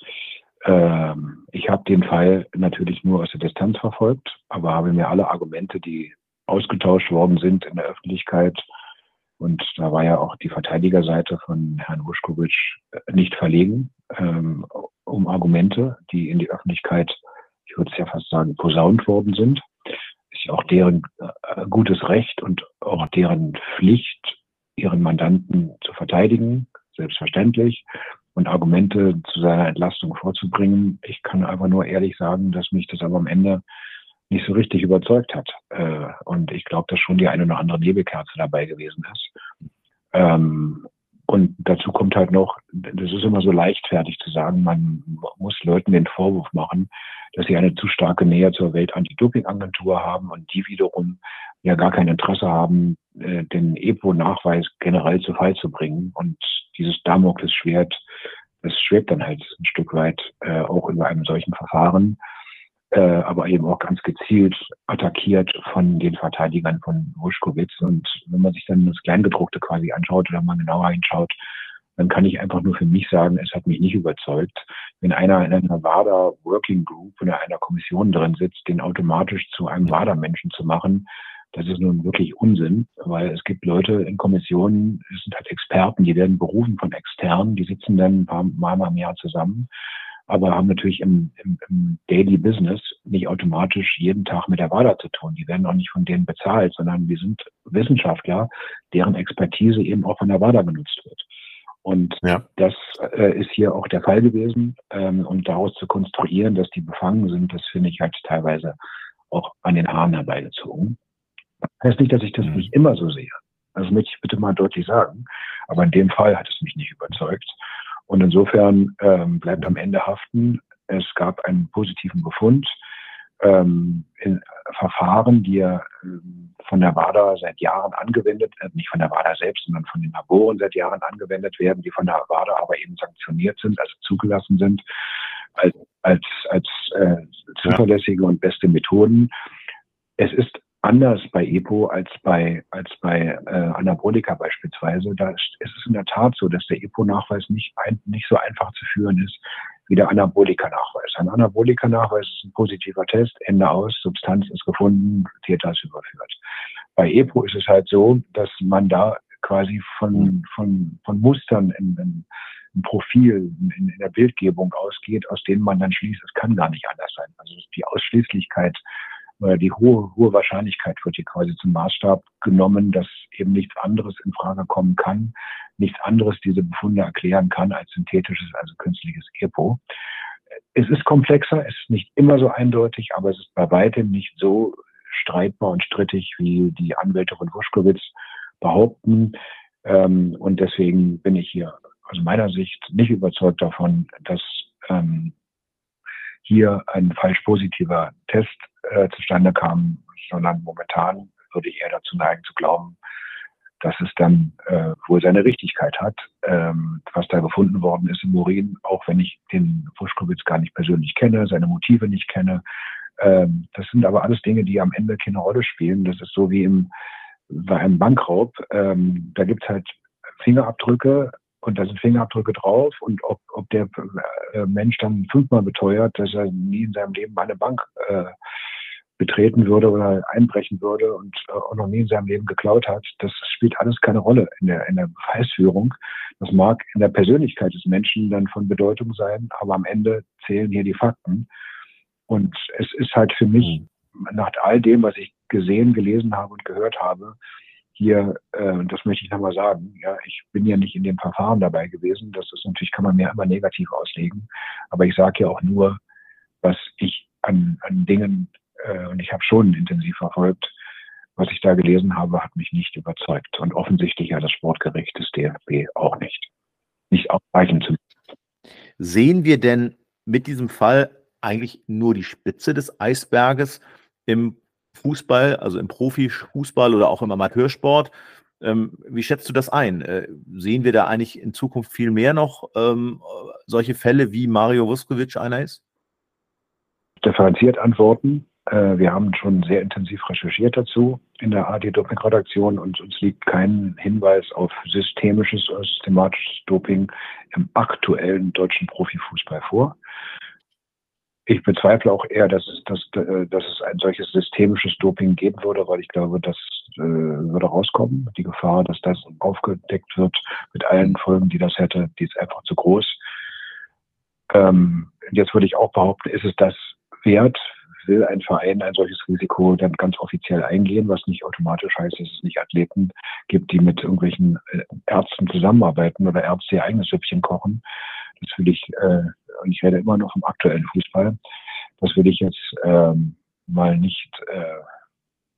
Ähm, ich habe den Fall natürlich nur aus der Distanz verfolgt, aber habe mir alle Argumente, die ausgetauscht worden sind in der Öffentlichkeit, und da war ja auch die Verteidigerseite von Herrn Wuschkowitsch äh, nicht verlegen, ähm, um Argumente, die in die Öffentlichkeit, ich würde es ja fast sagen, posaunt worden sind. Ist ja auch deren äh, gutes Recht und auch deren Pflicht, ihren Mandanten zu verteidigen, selbstverständlich und Argumente zu seiner Entlastung vorzubringen. Ich kann einfach nur ehrlich sagen, dass mich das aber am Ende nicht so richtig überzeugt hat. Äh, und ich glaube, dass schon die eine oder andere Nebelkerze dabei gewesen ist. Ähm, und dazu kommt halt noch, das ist immer so leichtfertig zu sagen, man muss Leuten den Vorwurf machen, dass sie eine zu starke Nähe zur Welt-Anti-Doping-Agentur haben und die wiederum ja gar kein Interesse haben, äh, den EPO-Nachweis generell zu Fall zu bringen. Und dieses Damoklesschwert, das schwebt dann halt ein Stück weit äh, auch über einem solchen Verfahren, äh, aber eben auch ganz gezielt attackiert von den Verteidigern von Wuschkowitz. Und wenn man sich dann das Kleingedruckte quasi anschaut oder mal genauer hinschaut, dann kann ich einfach nur für mich sagen, es hat mich nicht überzeugt. Wenn einer in einer WADA Working Group oder einer Kommission drin sitzt, den automatisch zu einem WADA-Menschen zu machen, das ist nun wirklich Unsinn, weil es gibt Leute in Kommissionen, es sind halt Experten, die werden berufen von externen, die sitzen dann ein paar Mal im Jahr zusammen, aber haben natürlich im, im, im Daily Business nicht automatisch jeden Tag mit der WADA zu tun. Die werden auch nicht von denen bezahlt, sondern wir sind Wissenschaftler, deren Expertise eben auch von der WADA genutzt wird. Und ja. das äh, ist hier auch der Fall gewesen. Ähm, und daraus zu konstruieren, dass die befangen sind, das finde ich halt teilweise auch an den Haaren herbeigezogen. Heißt nicht, dass ich das mhm. nicht immer so sehe. Das möchte ich bitte mal deutlich sagen. Aber in dem Fall hat es mich nicht überzeugt. Und insofern ähm, bleibt am Ende haften. Es gab einen positiven Befund ähm, in Verfahren, die ja ähm, von der WADA seit Jahren angewendet, äh, nicht von der WADA selbst, sondern von den Laboren seit Jahren angewendet werden, die von der WADA aber eben sanktioniert sind, also zugelassen sind als, als, als äh, zuverlässige und beste Methoden. Es ist anders bei EPO als bei, als bei äh, Anabolika beispielsweise. Da ist, ist es in der Tat so, dass der EPO-Nachweis nicht, ein, nicht so einfach zu führen ist wie der Anabolika-Nachweis. Ein Anabolika-Nachweis ist ein positiver Test, Ende aus, Substanz ist gefunden, Täter ist überführt. Bei EPO ist es halt so, dass man da quasi von, von, von Mustern im, im, im Profil, in, in, der Bildgebung ausgeht, aus denen man dann schließt, es kann gar nicht anders sein. Also die Ausschließlichkeit die hohe, hohe Wahrscheinlichkeit wird hier quasi zum Maßstab genommen, dass eben nichts anderes in Frage kommen kann, nichts anderes diese Befunde erklären kann als synthetisches, also künstliches EPO. Es ist komplexer, es ist nicht immer so eindeutig, aber es ist bei weitem nicht so streitbar und strittig, wie die Anwälte von Wuschkowitz behaupten. Ähm, und deswegen bin ich hier aus meiner Sicht nicht überzeugt davon, dass ähm, hier ein falsch positiver Test äh, zustande kam, sondern momentan würde ich eher dazu neigen zu glauben, dass es dann äh, wohl seine Richtigkeit hat, ähm, was da gefunden worden ist im Urin, auch wenn ich den Fuschkowitz gar nicht persönlich kenne, seine Motive nicht kenne. Ähm, das sind aber alles Dinge, die am Ende keine Rolle spielen. Das ist so wie im, bei einem Bankraub. Ähm, da gibt es halt Fingerabdrücke und da sind Fingerabdrücke drauf und ob, ob der äh, Mensch dann fünfmal beteuert, dass er nie in seinem Leben eine Bank äh, betreten würde oder einbrechen würde und äh, auch noch nie in seinem Leben geklaut hat, das spielt alles keine Rolle in der, in der Beweisführung. Das mag in der Persönlichkeit des Menschen dann von Bedeutung sein, aber am Ende zählen hier die Fakten. Und es ist halt für mich, mhm. nach all dem, was ich gesehen, gelesen habe und gehört habe, hier, äh, das möchte ich nochmal sagen, ja, ich bin ja nicht in dem Verfahren dabei gewesen. Das ist natürlich, kann man mir immer negativ auslegen. Aber ich sage ja auch nur, was ich an, an Dingen äh, und ich habe schon intensiv verfolgt, was ich da gelesen habe, hat mich nicht überzeugt. Und offensichtlich ja das Sportgericht des DFB auch nicht. Nicht ausreichend zu.
Sehen wir denn mit diesem Fall eigentlich nur die Spitze des Eisberges im Fußball, also im Profifußball oder auch im Amateursport? Ähm, wie schätzt du das ein? Äh, sehen wir da eigentlich in Zukunft viel mehr noch ähm, solche Fälle, wie Mario Vuskovic einer ist?
Differenziert antworten. Äh, wir haben schon sehr intensiv recherchiert dazu in der AD-Doping-Redaktion und uns liegt kein Hinweis auf systemisches oder systematisches Doping im aktuellen deutschen Profifußball vor. Ich bezweifle auch eher, dass es, dass, äh, dass es ein solches systemisches Doping geben würde, weil ich glaube, das äh, würde rauskommen. Die Gefahr, dass das aufgedeckt wird mit allen Folgen, die das hätte, die ist einfach zu groß. Ähm, jetzt würde ich auch behaupten, ist es das wert, will ein Verein ein solches Risiko dann ganz offiziell eingehen, was nicht automatisch heißt, dass es nicht Athleten gibt, die mit irgendwelchen äh, Ärzten zusammenarbeiten oder Ärzte ihr eigenes Süppchen kochen. Das will ich, äh, und ich rede immer noch vom aktuellen Fußball, das will ich jetzt ähm, mal nicht äh,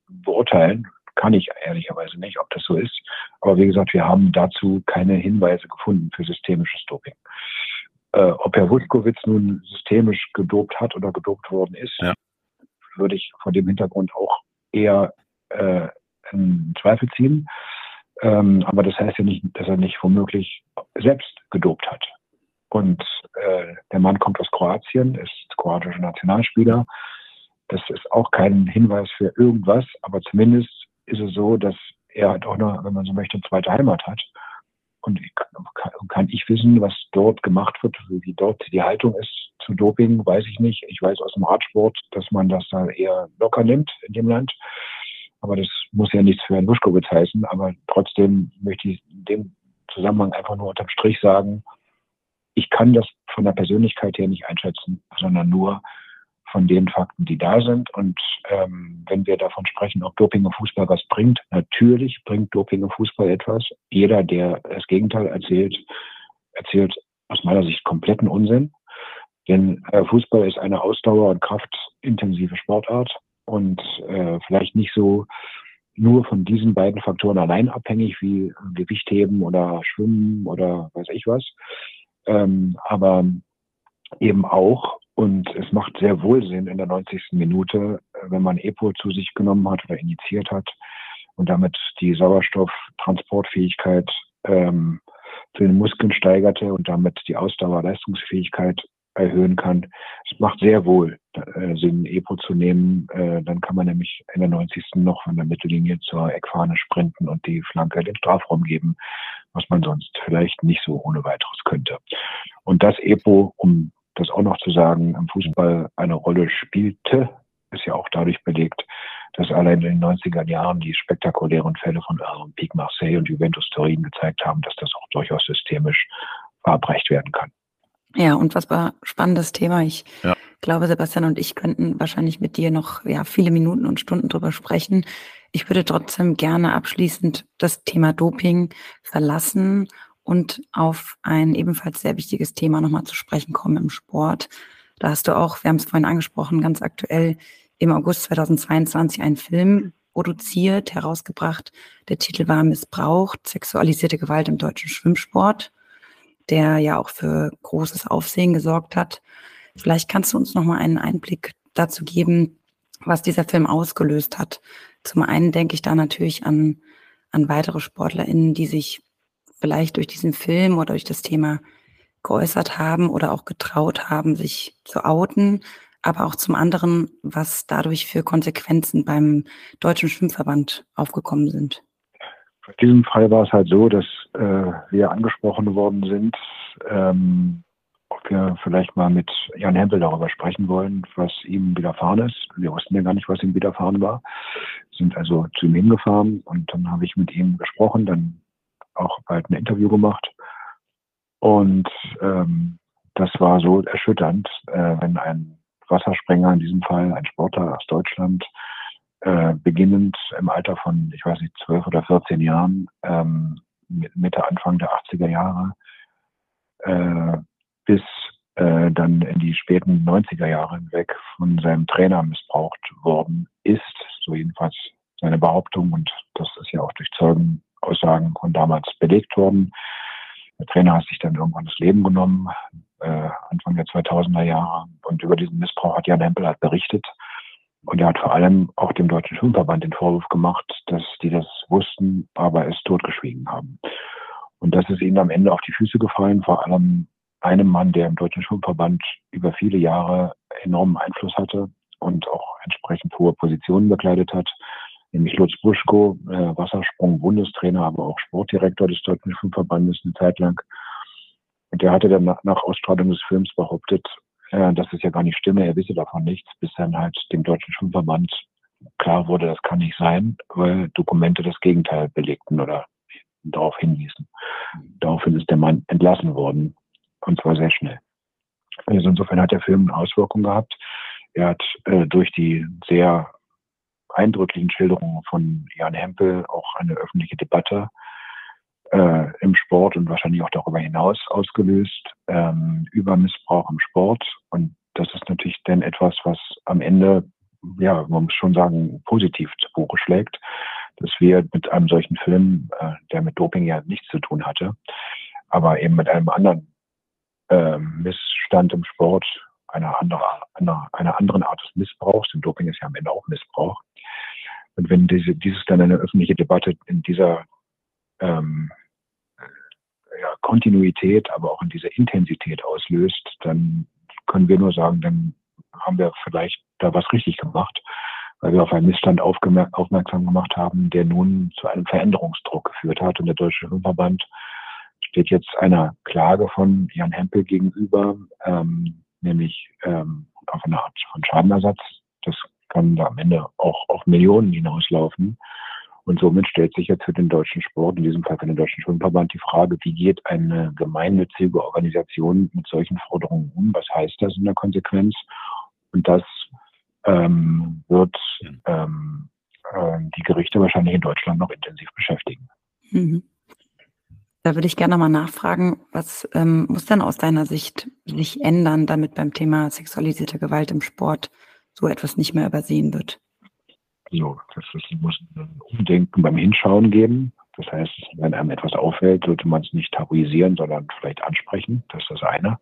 beurteilen. Kann ich ehrlicherweise nicht, ob das so ist. Aber wie gesagt, wir haben dazu keine Hinweise gefunden für systemisches Doping. Äh, ob Herr Wuskowitz nun systemisch gedopt hat oder gedopt worden ist, ja würde ich vor dem Hintergrund auch eher äh, in Zweifel ziehen. Ähm, aber das heißt ja nicht, dass er nicht womöglich selbst gedopt hat. Und äh, der Mann kommt aus Kroatien, ist kroatischer Nationalspieler. Das ist auch kein Hinweis für irgendwas, aber zumindest ist es so, dass er halt auch noch, wenn man so möchte, eine zweite Heimat hat. Und kann, ich wissen, was dort gemacht wird, wie dort die Haltung ist zu Doping, weiß ich nicht. Ich weiß aus dem Radsport, dass man das da eher locker nimmt in dem Land. Aber das muss ja nichts für Herrn Wuschkowitz heißen. Aber trotzdem möchte ich in dem Zusammenhang einfach nur unterm Strich sagen, ich kann das von der Persönlichkeit her nicht einschätzen, sondern nur von den Fakten, die da sind. Und ähm, wenn wir davon sprechen, ob Doping im Fußball was bringt, natürlich bringt Doping im Fußball etwas. Jeder, der das Gegenteil erzählt, erzählt aus meiner Sicht kompletten Unsinn. Denn äh, Fußball ist eine ausdauer- und kraftintensive Sportart und äh, vielleicht nicht so nur von diesen beiden Faktoren allein abhängig wie Gewichtheben oder Schwimmen oder weiß ich was. Ähm, aber eben auch, und es macht sehr wohl Sinn in der 90. Minute, äh, wenn man EPO zu sich genommen hat oder initiiert hat und damit die Sauerstofftransportfähigkeit ähm, für den Muskeln steigerte und damit die Ausdauerleistungsfähigkeit erhöhen kann. Es macht sehr wohl äh, Sinn, EPO zu nehmen. Äh, dann kann man nämlich in der 90. noch von der Mittellinie zur Eckfahne sprinten und die Flanke den Strafraum geben, was man sonst vielleicht nicht so ohne weiteres könnte. Und das EPO, um das auch noch zu sagen, im Fußball eine Rolle spielte, ist ja auch dadurch belegt, dass allein in den 90er Jahren die spektakulären Fälle von Olympique Marseille und Juventus Turin gezeigt haben, dass das auch durchaus systemisch verabreicht werden kann.
Ja, unfassbar spannendes Thema. Ich ja. glaube, Sebastian und ich könnten wahrscheinlich mit dir noch ja, viele Minuten und Stunden drüber sprechen. Ich würde trotzdem gerne abschließend das Thema Doping verlassen und auf ein ebenfalls sehr wichtiges Thema nochmal zu sprechen kommen im Sport. Da hast du auch, wir haben es vorhin angesprochen, ganz aktuell im August 2022 einen Film produziert, herausgebracht. Der Titel war Missbraucht, sexualisierte Gewalt im deutschen Schwimmsport der ja auch für großes Aufsehen gesorgt hat. Vielleicht kannst du uns noch mal einen Einblick dazu geben, was dieser Film ausgelöst hat. Zum einen denke ich da natürlich an, an weitere SportlerInnen, die sich vielleicht durch diesen Film oder durch das Thema geäußert haben oder auch getraut haben, sich zu outen, aber auch zum anderen, was dadurch für Konsequenzen beim Deutschen Schwimmverband aufgekommen sind.
In diesem Fall war es halt so, dass äh, wir angesprochen worden sind, ähm, ob wir vielleicht mal mit Jan Hempel darüber sprechen wollen, was ihm widerfahren ist. Wir wussten ja gar nicht, was ihm widerfahren war. Sind also zu ihm hingefahren und dann habe ich mit ihm gesprochen, dann auch bald ein Interview gemacht. Und ähm, das war so erschütternd, äh, wenn ein Wassersprenger, in diesem Fall ein Sportler aus Deutschland, äh, beginnend im Alter von, ich weiß nicht, zwölf oder 14 Jahren, ähm, Mitte, Anfang der 80er Jahre, äh, bis äh, dann in die späten 90er Jahre hinweg von seinem Trainer missbraucht worden ist, so jedenfalls seine Behauptung und das ist ja auch durch Zeugenaussagen von damals belegt worden. Der Trainer hat sich dann irgendwann das Leben genommen, äh, Anfang der 2000er Jahre und über diesen Missbrauch hat Jan Hempel halt berichtet. Und er hat vor allem auch dem Deutschen Schwimmverband den Vorwurf gemacht, dass die das wussten, aber es totgeschwiegen haben. Und das ist ihnen am Ende auf die Füße gefallen, vor allem einem Mann, der im Deutschen Schwimmverband über viele Jahre enormen Einfluss hatte und auch entsprechend hohe Positionen bekleidet hat, nämlich Lutz Buschko, äh, Wassersprung-Bundestrainer, aber auch Sportdirektor des Deutschen Schwimmverbandes eine Zeit lang. Und der hatte dann nach, nach Ausstrahlung des Films behauptet, äh, dass es ja gar nicht stimme, er wisse davon nichts, bis dann halt dem Deutschen Schwimmverband klar wurde, das kann nicht sein, weil Dokumente das Gegenteil belegten oder darauf hinwiesen. Daraufhin ist der Mann entlassen worden und zwar sehr schnell. Also insofern hat der Film eine Auswirkung gehabt. Er hat äh, durch die sehr eindrücklichen Schilderungen von Jan Hempel auch eine öffentliche Debatte äh, im Sport und wahrscheinlich auch darüber hinaus ausgelöst ähm, über Missbrauch im Sport. Und das ist natürlich dann etwas, was am Ende, ja, man muss schon sagen, positiv zu Buche schlägt, dass wir mit einem solchen Film, äh, der mit Doping ja nichts zu tun hatte, aber eben mit einem anderen äh, Missstand im Sport, einer, andere, einer, einer anderen Art des Missbrauchs, denn Doping ist ja am Ende auch Missbrauch, Und wenn diese, dieses dann eine öffentliche Debatte in dieser ähm, Kontinuität, aber auch in dieser Intensität auslöst, dann können wir nur sagen, dann haben wir vielleicht da was richtig gemacht, weil wir auf einen Missstand aufmerksam gemacht haben, der nun zu einem Veränderungsdruck geführt hat. Und der Deutsche Schwimmverband steht jetzt einer Klage von Jan Hempel gegenüber, ähm, nämlich ähm, auf eine Art von Schadenersatz. Das kann da am Ende auch auf Millionen hinauslaufen. Und somit stellt sich jetzt für den deutschen Sport, in diesem Fall für den Deutschen Schwimmverband, die Frage, wie geht eine gemeinnützige Organisation mit solchen Forderungen um? Was heißt das in der Konsequenz? Und das ähm, wird ähm, äh, die Gerichte wahrscheinlich in Deutschland noch intensiv beschäftigen. Mhm.
Da würde ich gerne mal nachfragen, was ähm, muss denn aus deiner Sicht sich ändern, damit beim Thema sexualisierte Gewalt im Sport so etwas nicht mehr übersehen wird?
So, das ist, muss ein Umdenken beim Hinschauen geben. Das heißt, wenn einem etwas auffällt, sollte man es nicht tabuisieren, sondern vielleicht ansprechen. Das ist das eine.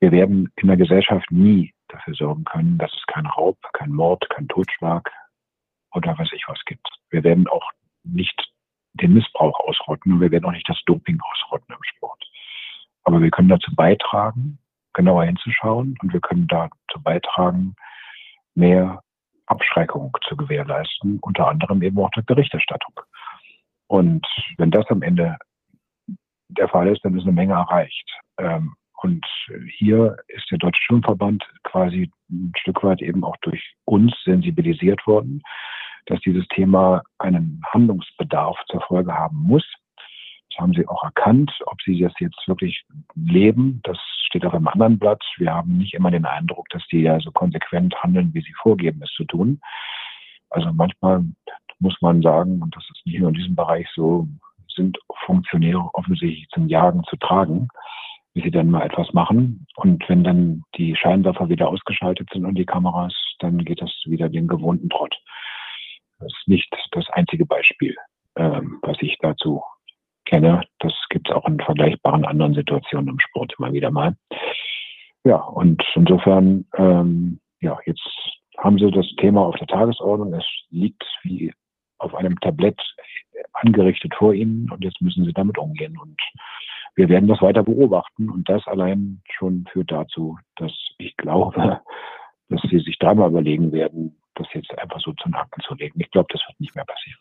Wir werden in der Gesellschaft nie dafür sorgen können, dass es kein Raub, kein Mord, kein Totschlag oder was ich was gibt. Wir werden auch nicht den Missbrauch ausrotten und wir werden auch nicht das Doping ausrotten im Sport. Aber wir können dazu beitragen, genauer hinzuschauen und wir können dazu beitragen, mehr Abschreckung zu gewährleisten, unter anderem eben auch der Berichterstattung. Und wenn das am Ende der Fall ist, dann ist eine Menge erreicht. Ähm, und hier ist der Deutsche Schwimmverband quasi ein Stück weit eben auch durch uns sensibilisiert worden, dass dieses Thema einen Handlungsbedarf zur Folge haben muss. Haben sie auch erkannt. Ob sie das jetzt wirklich leben, das steht auf einem anderen Blatt. Wir haben nicht immer den Eindruck, dass die ja so konsequent handeln, wie sie vorgeben, es zu tun. Also manchmal muss man sagen, und das ist nicht nur in diesem Bereich so, sind Funktionäre offensichtlich zum Jagen zu tragen, wie sie dann mal etwas machen. Und wenn dann die Scheinwerfer wieder ausgeschaltet sind und die Kameras, dann geht das wieder den gewohnten Trott. Das ist nicht das einzige Beispiel, ähm, was ich dazu kenne. Das gibt es auch in vergleichbaren anderen Situationen im Sport immer wieder mal. Ja, und insofern, ähm, ja, jetzt haben Sie das Thema auf der Tagesordnung. Es liegt wie auf einem Tablett angerichtet vor Ihnen und jetzt müssen Sie damit umgehen. Und wir werden das weiter beobachten und das allein schon führt dazu, dass ich glaube, dass Sie sich dreimal überlegen werden, das jetzt einfach so zu Akten zu legen. Ich glaube, das wird nicht mehr passieren.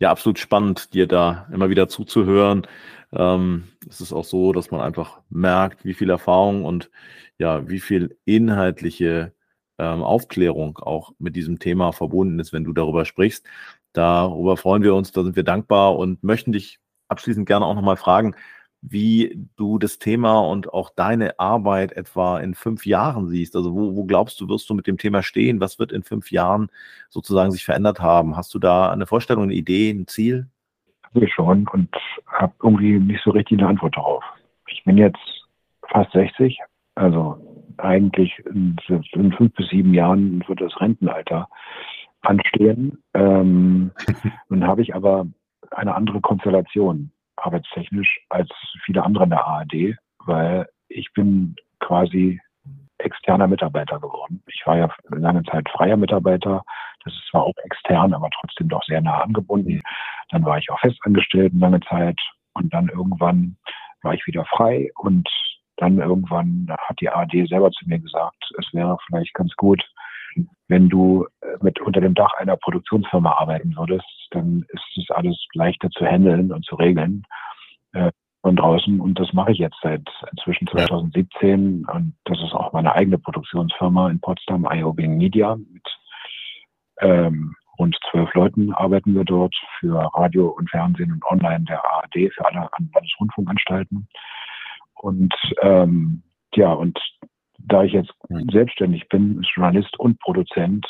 Ja, absolut spannend, dir da immer wieder zuzuhören. Ähm, es ist auch so, dass man einfach merkt, wie viel Erfahrung und ja, wie viel inhaltliche ähm, Aufklärung auch mit diesem Thema verbunden ist, wenn du darüber sprichst. Darüber freuen wir uns, da sind wir dankbar und möchten dich abschließend gerne auch nochmal fragen, wie du das Thema und auch deine Arbeit etwa in fünf Jahren siehst. Also wo, wo glaubst du, wirst du mit dem Thema stehen? Was wird in fünf Jahren sozusagen sich verändert haben? Hast du da eine Vorstellung, eine Idee, ein Ziel?
Habe ich schon und habe irgendwie nicht so richtig eine Antwort darauf. Ich bin jetzt fast 60, also eigentlich in, in fünf bis sieben Jahren wird das Rentenalter anstehen. Ähm, nun habe ich aber eine andere Konstellation arbeitstechnisch als viele andere in der ARD, weil ich bin quasi externer Mitarbeiter geworden. Ich war ja lange Zeit freier Mitarbeiter. Das ist zwar auch extern, aber trotzdem doch sehr nah angebunden. Dann war ich auch festangestellt lange Zeit und dann irgendwann war ich wieder frei und dann irgendwann hat die ARD selber zu mir gesagt, es wäre vielleicht ganz gut, wenn du äh, mit unter dem Dach einer Produktionsfirma arbeiten würdest, dann ist es alles leichter zu handeln und zu regeln äh, von draußen. Und das mache ich jetzt seit inzwischen 2017. Und das ist auch meine eigene Produktionsfirma in Potsdam, IOBing Media. Mit ähm, rund zwölf Leuten arbeiten wir dort für Radio und Fernsehen und Online der ARD, für alle Landesrundfunkanstalten. Und ähm, ja, und da ich jetzt selbstständig bin, Journalist und Produzent,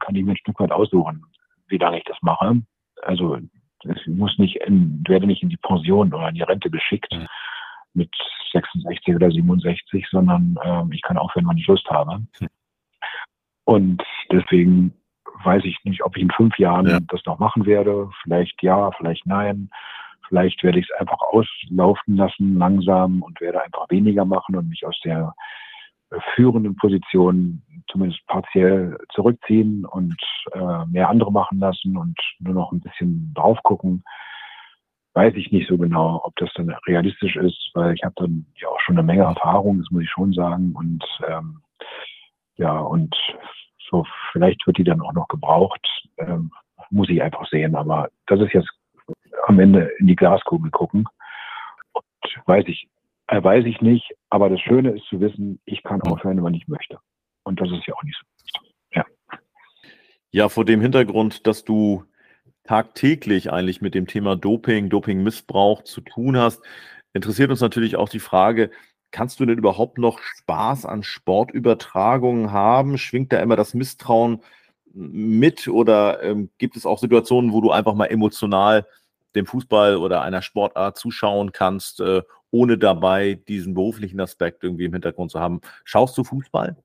kann ich mir ein Stück weit aussuchen, wie lange ich das mache. Also ich muss nicht in, werde nicht in die Pension oder in die Rente geschickt mit 66 oder 67, sondern ähm, ich kann aufhören, wann ich Lust habe. Und deswegen weiß ich nicht, ob ich in fünf Jahren ja. das noch machen werde. Vielleicht ja, vielleicht nein. Vielleicht werde ich es einfach auslaufen lassen, langsam und werde einfach weniger machen und mich aus der führenden Positionen zumindest partiell zurückziehen und äh, mehr andere machen lassen und nur noch ein bisschen drauf gucken. Weiß ich nicht so genau, ob das dann realistisch ist, weil ich habe dann ja auch schon eine Menge Erfahrung, das muss ich schon sagen. Und ähm, ja, und so vielleicht wird die dann auch noch gebraucht. Ähm, muss ich einfach sehen. Aber das ist jetzt am Ende in die Glaskugel gucken. Und weiß ich, äh, weiß ich nicht. Aber das Schöne ist zu wissen, ich kann aufhören, wenn ich möchte. Und das ist ja auch nicht so. Ja.
Ja, vor dem Hintergrund, dass du tagtäglich eigentlich mit dem Thema Doping, Dopingmissbrauch zu tun hast, interessiert uns natürlich auch die Frage, kannst du denn überhaupt noch Spaß an Sportübertragungen haben? Schwingt da immer das Misstrauen mit oder ähm, gibt es auch Situationen, wo du einfach mal emotional dem Fußball oder einer Sportart zuschauen kannst, äh, ohne dabei diesen beruflichen Aspekt irgendwie im Hintergrund zu haben? Schaust du Fußball?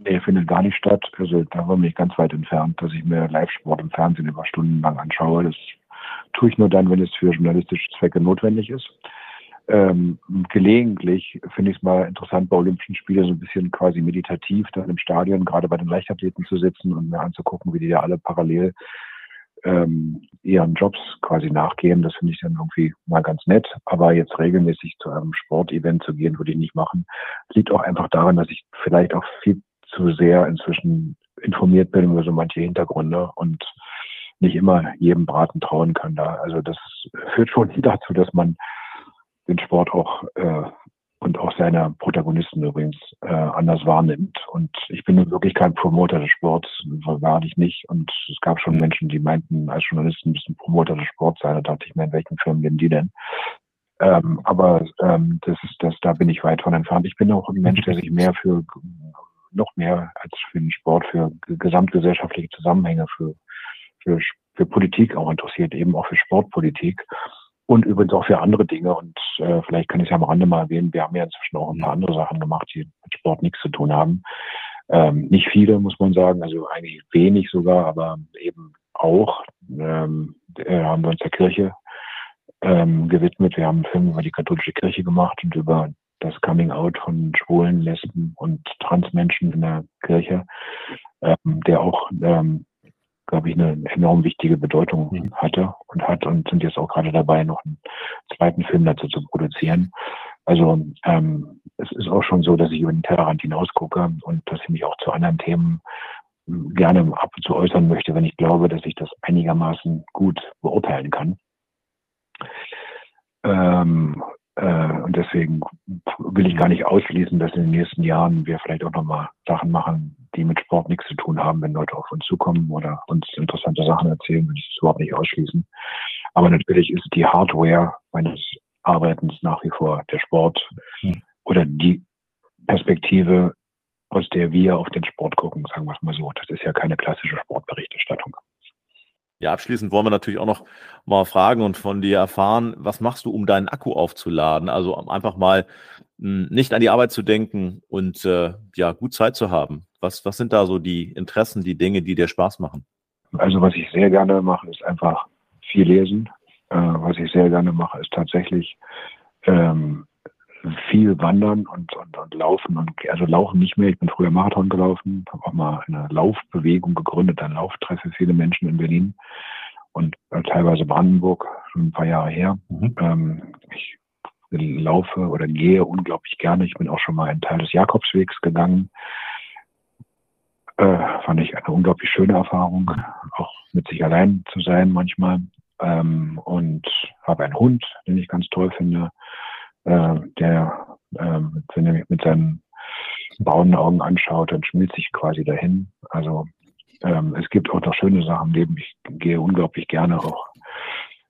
Nee, findet gar nicht statt. Also da war mich ganz weit entfernt, dass ich mir Live-Sport im Fernsehen über Stunden lang anschaue. Das tue ich nur dann, wenn es für journalistische Zwecke notwendig ist. Ähm, gelegentlich finde ich es mal interessant, bei Olympischen Spielen so ein bisschen quasi meditativ dann im Stadion, gerade bei den Leichtathleten zu sitzen und mir anzugucken, wie die ja alle parallel ähm, ihren Jobs quasi nachgehen. Das finde ich dann irgendwie mal ganz nett. Aber jetzt regelmäßig zu einem Sportevent zu gehen, würde ich nicht machen. Liegt auch einfach daran, dass ich vielleicht auch viel zu sehr inzwischen informiert bin über so manche Hintergründe und nicht immer jedem Braten trauen kann da. Also das führt schon dazu, dass man den Sport auch äh, und auch seine Protagonisten übrigens äh, anders wahrnimmt. Und ich bin wirklich kein Promoter des Sports, war ich nicht. Und es gab schon Menschen, die meinten, als Journalisten müssen Promoter des Sports sein. Da dachte ich mir, in welchen Firmen gehen die denn? Ähm, aber ähm, das das, da bin ich weit von entfernt. Ich bin auch ein Mensch, der sich mehr für noch mehr als für den Sport, für gesamtgesellschaftliche Zusammenhänge, für, für, für Politik auch interessiert, eben auch für Sportpolitik und übrigens auch für andere Dinge. Und äh, vielleicht kann ich es ja am Rande mal erwähnen, wir haben ja inzwischen auch ein paar andere Sachen gemacht, die mit Sport nichts zu tun haben. Ähm, nicht viele, muss man sagen, also eigentlich wenig sogar, aber eben auch ähm, äh, haben wir uns der Kirche ähm, gewidmet. Wir haben einen Film über die katholische Kirche gemacht und über das Coming Out von Schwulen, Lesben und Transmenschen in der Kirche, ähm, der auch ähm, glaube ich, eine enorm wichtige Bedeutung mhm. hatte und hat und sind jetzt auch gerade dabei, noch einen zweiten Film dazu zu produzieren. Also ähm, es ist auch schon so, dass ich über den Tellerrand hinaus gucke und dass ich mich auch zu anderen Themen hm, gerne ab und zu äußern möchte, wenn ich glaube, dass ich das einigermaßen gut beurteilen kann. Ähm, äh, und deswegen will ich gar nicht ausschließen, dass in den nächsten Jahren wir vielleicht auch nochmal Sachen machen, die mit Sport nichts zu tun haben, wenn Leute auf uns zukommen oder uns interessante Sachen erzählen, würde ich es überhaupt nicht ausschließen. Aber natürlich ist die Hardware meines Arbeitens nach wie vor der Sport hm. oder die Perspektive, aus der wir auf den Sport gucken, sagen wir es mal so. Das ist ja keine klassische Sportberichterstattung.
Ja, abschließend wollen wir natürlich auch noch mal fragen und von dir erfahren, was machst du, um deinen Akku aufzuladen? Also einfach mal mh, hm, nicht an die Arbeit zu denken und äh, ja, gut Zeit zu haben. Was, was sind da so die Interessen, die Dinge, die dir Spaß machen?
Also was ich sehr gerne mache, ist einfach viel lesen. Äh, was ich sehr gerne mache, ist tatsächlich ähm, viel wandern und, und, und laufen und also laufen nicht mehr. Ich bin früher Marathon gelaufen, habe auch mal eine Laufbewegung gegründet, ein Lauftreff für viele Menschen in Berlin und äh, teilweise Brandenburg, schon ein paar Jahre her. Mhm. Ähm, ich laufe oder gehe unglaublich gerne. Ich bin auch schon mal einen Teil des Jakobswegs gegangen. Äh, fand ich eine unglaublich schöne Erfahrung, auch mit sich allein zu sein manchmal. Ähm, und habe einen Hund, den ich ganz toll finde äh, der, äh, wenn er mich mit seinen braunen Augen anschaut, dann schmilzt sich quasi dahin. Also ähm, es gibt auch noch schöne Sachen im Leben. Ich gehe unglaublich gerne auch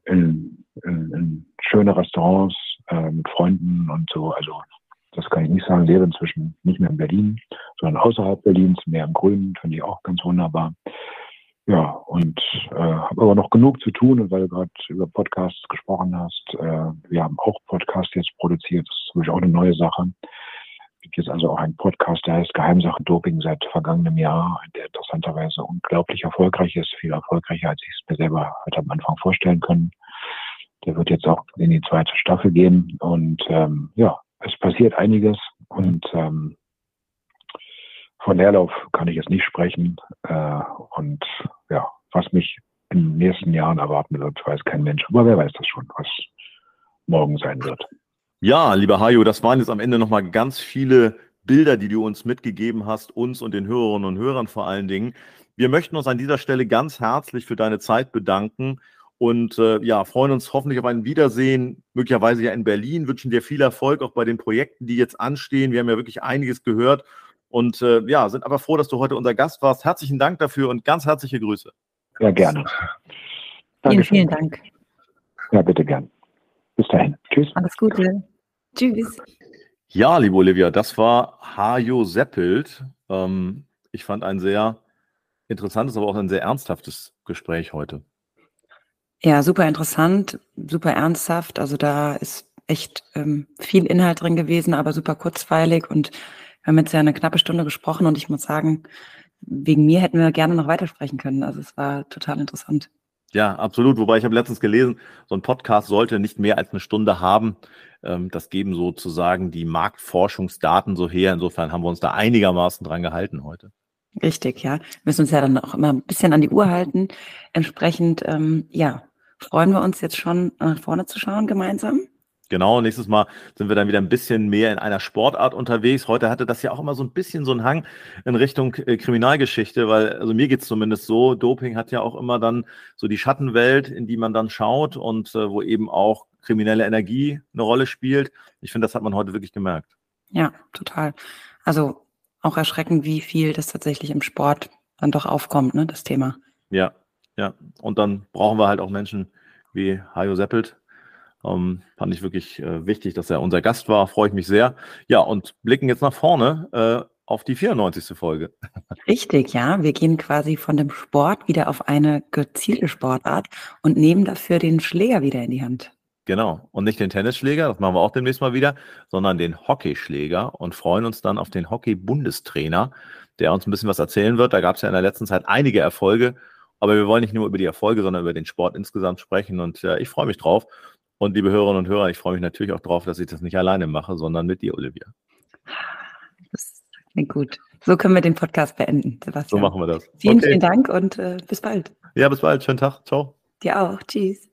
in, in, in schöne Restaurants äh, mit Freunden und so. Also das kann ich nicht sagen. Lebe inzwischen nicht mehr in Berlin, sondern außerhalb Berlins, mehr im Grünen, finde ich auch ganz wunderbar. Ja, und äh, habe aber noch genug zu tun, und weil du gerade über Podcasts gesprochen hast, äh, wir haben auch Podcasts jetzt produziert, das ist natürlich auch eine neue Sache. Es gibt jetzt also auch einen Podcast, der heißt Geheimsache Doping seit vergangenem Jahr, der interessanterweise unglaublich erfolgreich ist, viel erfolgreicher, als ich es mir selber heute am Anfang vorstellen können. Der wird jetzt auch in die zweite Staffel gehen und ähm, ja, es passiert einiges und ähm, von Leerlauf kann ich jetzt nicht sprechen. Äh, und ja, was mich in den nächsten Jahren erwarten wird, weiß kein Mensch. Aber wer weiß das schon, was morgen sein wird.
Ja, lieber Hajo, das waren jetzt am Ende nochmal ganz viele Bilder, die du uns mitgegeben hast, uns und den Hörerinnen und Hörern vor allen Dingen. Wir möchten uns an dieser Stelle ganz herzlich für deine Zeit bedanken und äh, ja, freuen uns hoffentlich auf ein Wiedersehen, möglicherweise ja in Berlin, wünschen dir viel Erfolg auch bei den Projekten, die jetzt anstehen. Wir haben ja wirklich einiges gehört und äh, ja, sind aber froh, dass du heute unser Gast warst. Herzlichen Dank dafür und ganz herzliche Grüße.
Ja, gerne.
Vielen, vielen Dank.
Ja, bitte gern. Bis dahin. Tschüss.
Alles Gute. Tschüss.
Ja, liebe Olivia, das war Hajo Seppelt. Ähm, ich fand ein sehr interessantes, aber auch ein sehr ernsthaftes Gespräch heute.
Ja, super interessant, super ernsthaft. Also da ist echt ähm, viel Inhalt drin gewesen, aber super kurzweilig. Und wir haben jetzt ja eine knappe Stunde gesprochen und ich muss sagen, wegen mir hätten wir gerne noch weitersprechen können. Also es war total interessant.
Ja, absolut. Wobei ich habe letztens gelesen, so ein Podcast sollte nicht mehr als eine Stunde haben. Ähm, das geben sozusagen die Marktforschungsdaten so her. Insofern haben wir uns da einigermaßen dran gehalten heute.
Richtig, ja. Wir müssen uns ja dann auch immer ein bisschen an die Uhr halten. Entsprechend, ähm, ja, freuen wir uns jetzt schon nach vorne zu schauen gemeinsam.
Genau, nächstes Mal sind wir dann wieder ein bisschen mehr in einer Sportart unterwegs. Heute hatte das ja auch immer so ein bisschen so einen Hang in Richtung äh, Kriminalgeschichte, weil, also mir geht es zumindest so, Doping hat ja auch immer dann so die Schattenwelt, in die man dann schaut und äh, wo eben auch kriminelle Energie eine Rolle spielt. Ich finde, das hat man heute wirklich gemerkt.
Ja, total. Also auch erschreckend, wie viel das tatsächlich im Sport dann doch aufkommt, ne, das Thema.
Ja, ja. Und dann brauchen wir halt auch Menschen wie Hajo Seppelt. Ähm, fand ich wirklich äh, wichtig, dass er unser Gast war. Freue ich mich sehr. Ja, und blicken jetzt nach vorne äh, auf die 94. Folge.
Richtig, ja. Wir gehen quasi von dem Sport wieder auf eine gezielte Sportart und nehmen dafür den Schläger wieder in die Hand.
Genau. Und nicht den Tennisschläger, das machen wir auch demnächst mal wieder, sondern den Hockeyschläger und freuen uns dann auf den Hockey-Bundestrainer, der uns ein bisschen was erzählen wird. Da gab es ja in der letzten Zeit einige Erfolge, aber wir wollen nicht nur über die Erfolge, sondern über den Sport insgesamt sprechen. Und äh, ich freue mich drauf. Und liebe Hörerinnen und Hörer, ich freue mich natürlich auch drauf, dass ich das nicht alleine mache, sondern mit dir, Olivia.
Das klingt gut. So können wir den Podcast beenden,
Sebastian. So machen wir das.
Vielen, okay. vielen Dank und äh, bis bald.
Ja, bis bald. Schönen Tag. Ciao.
Dir auch. Tschüss.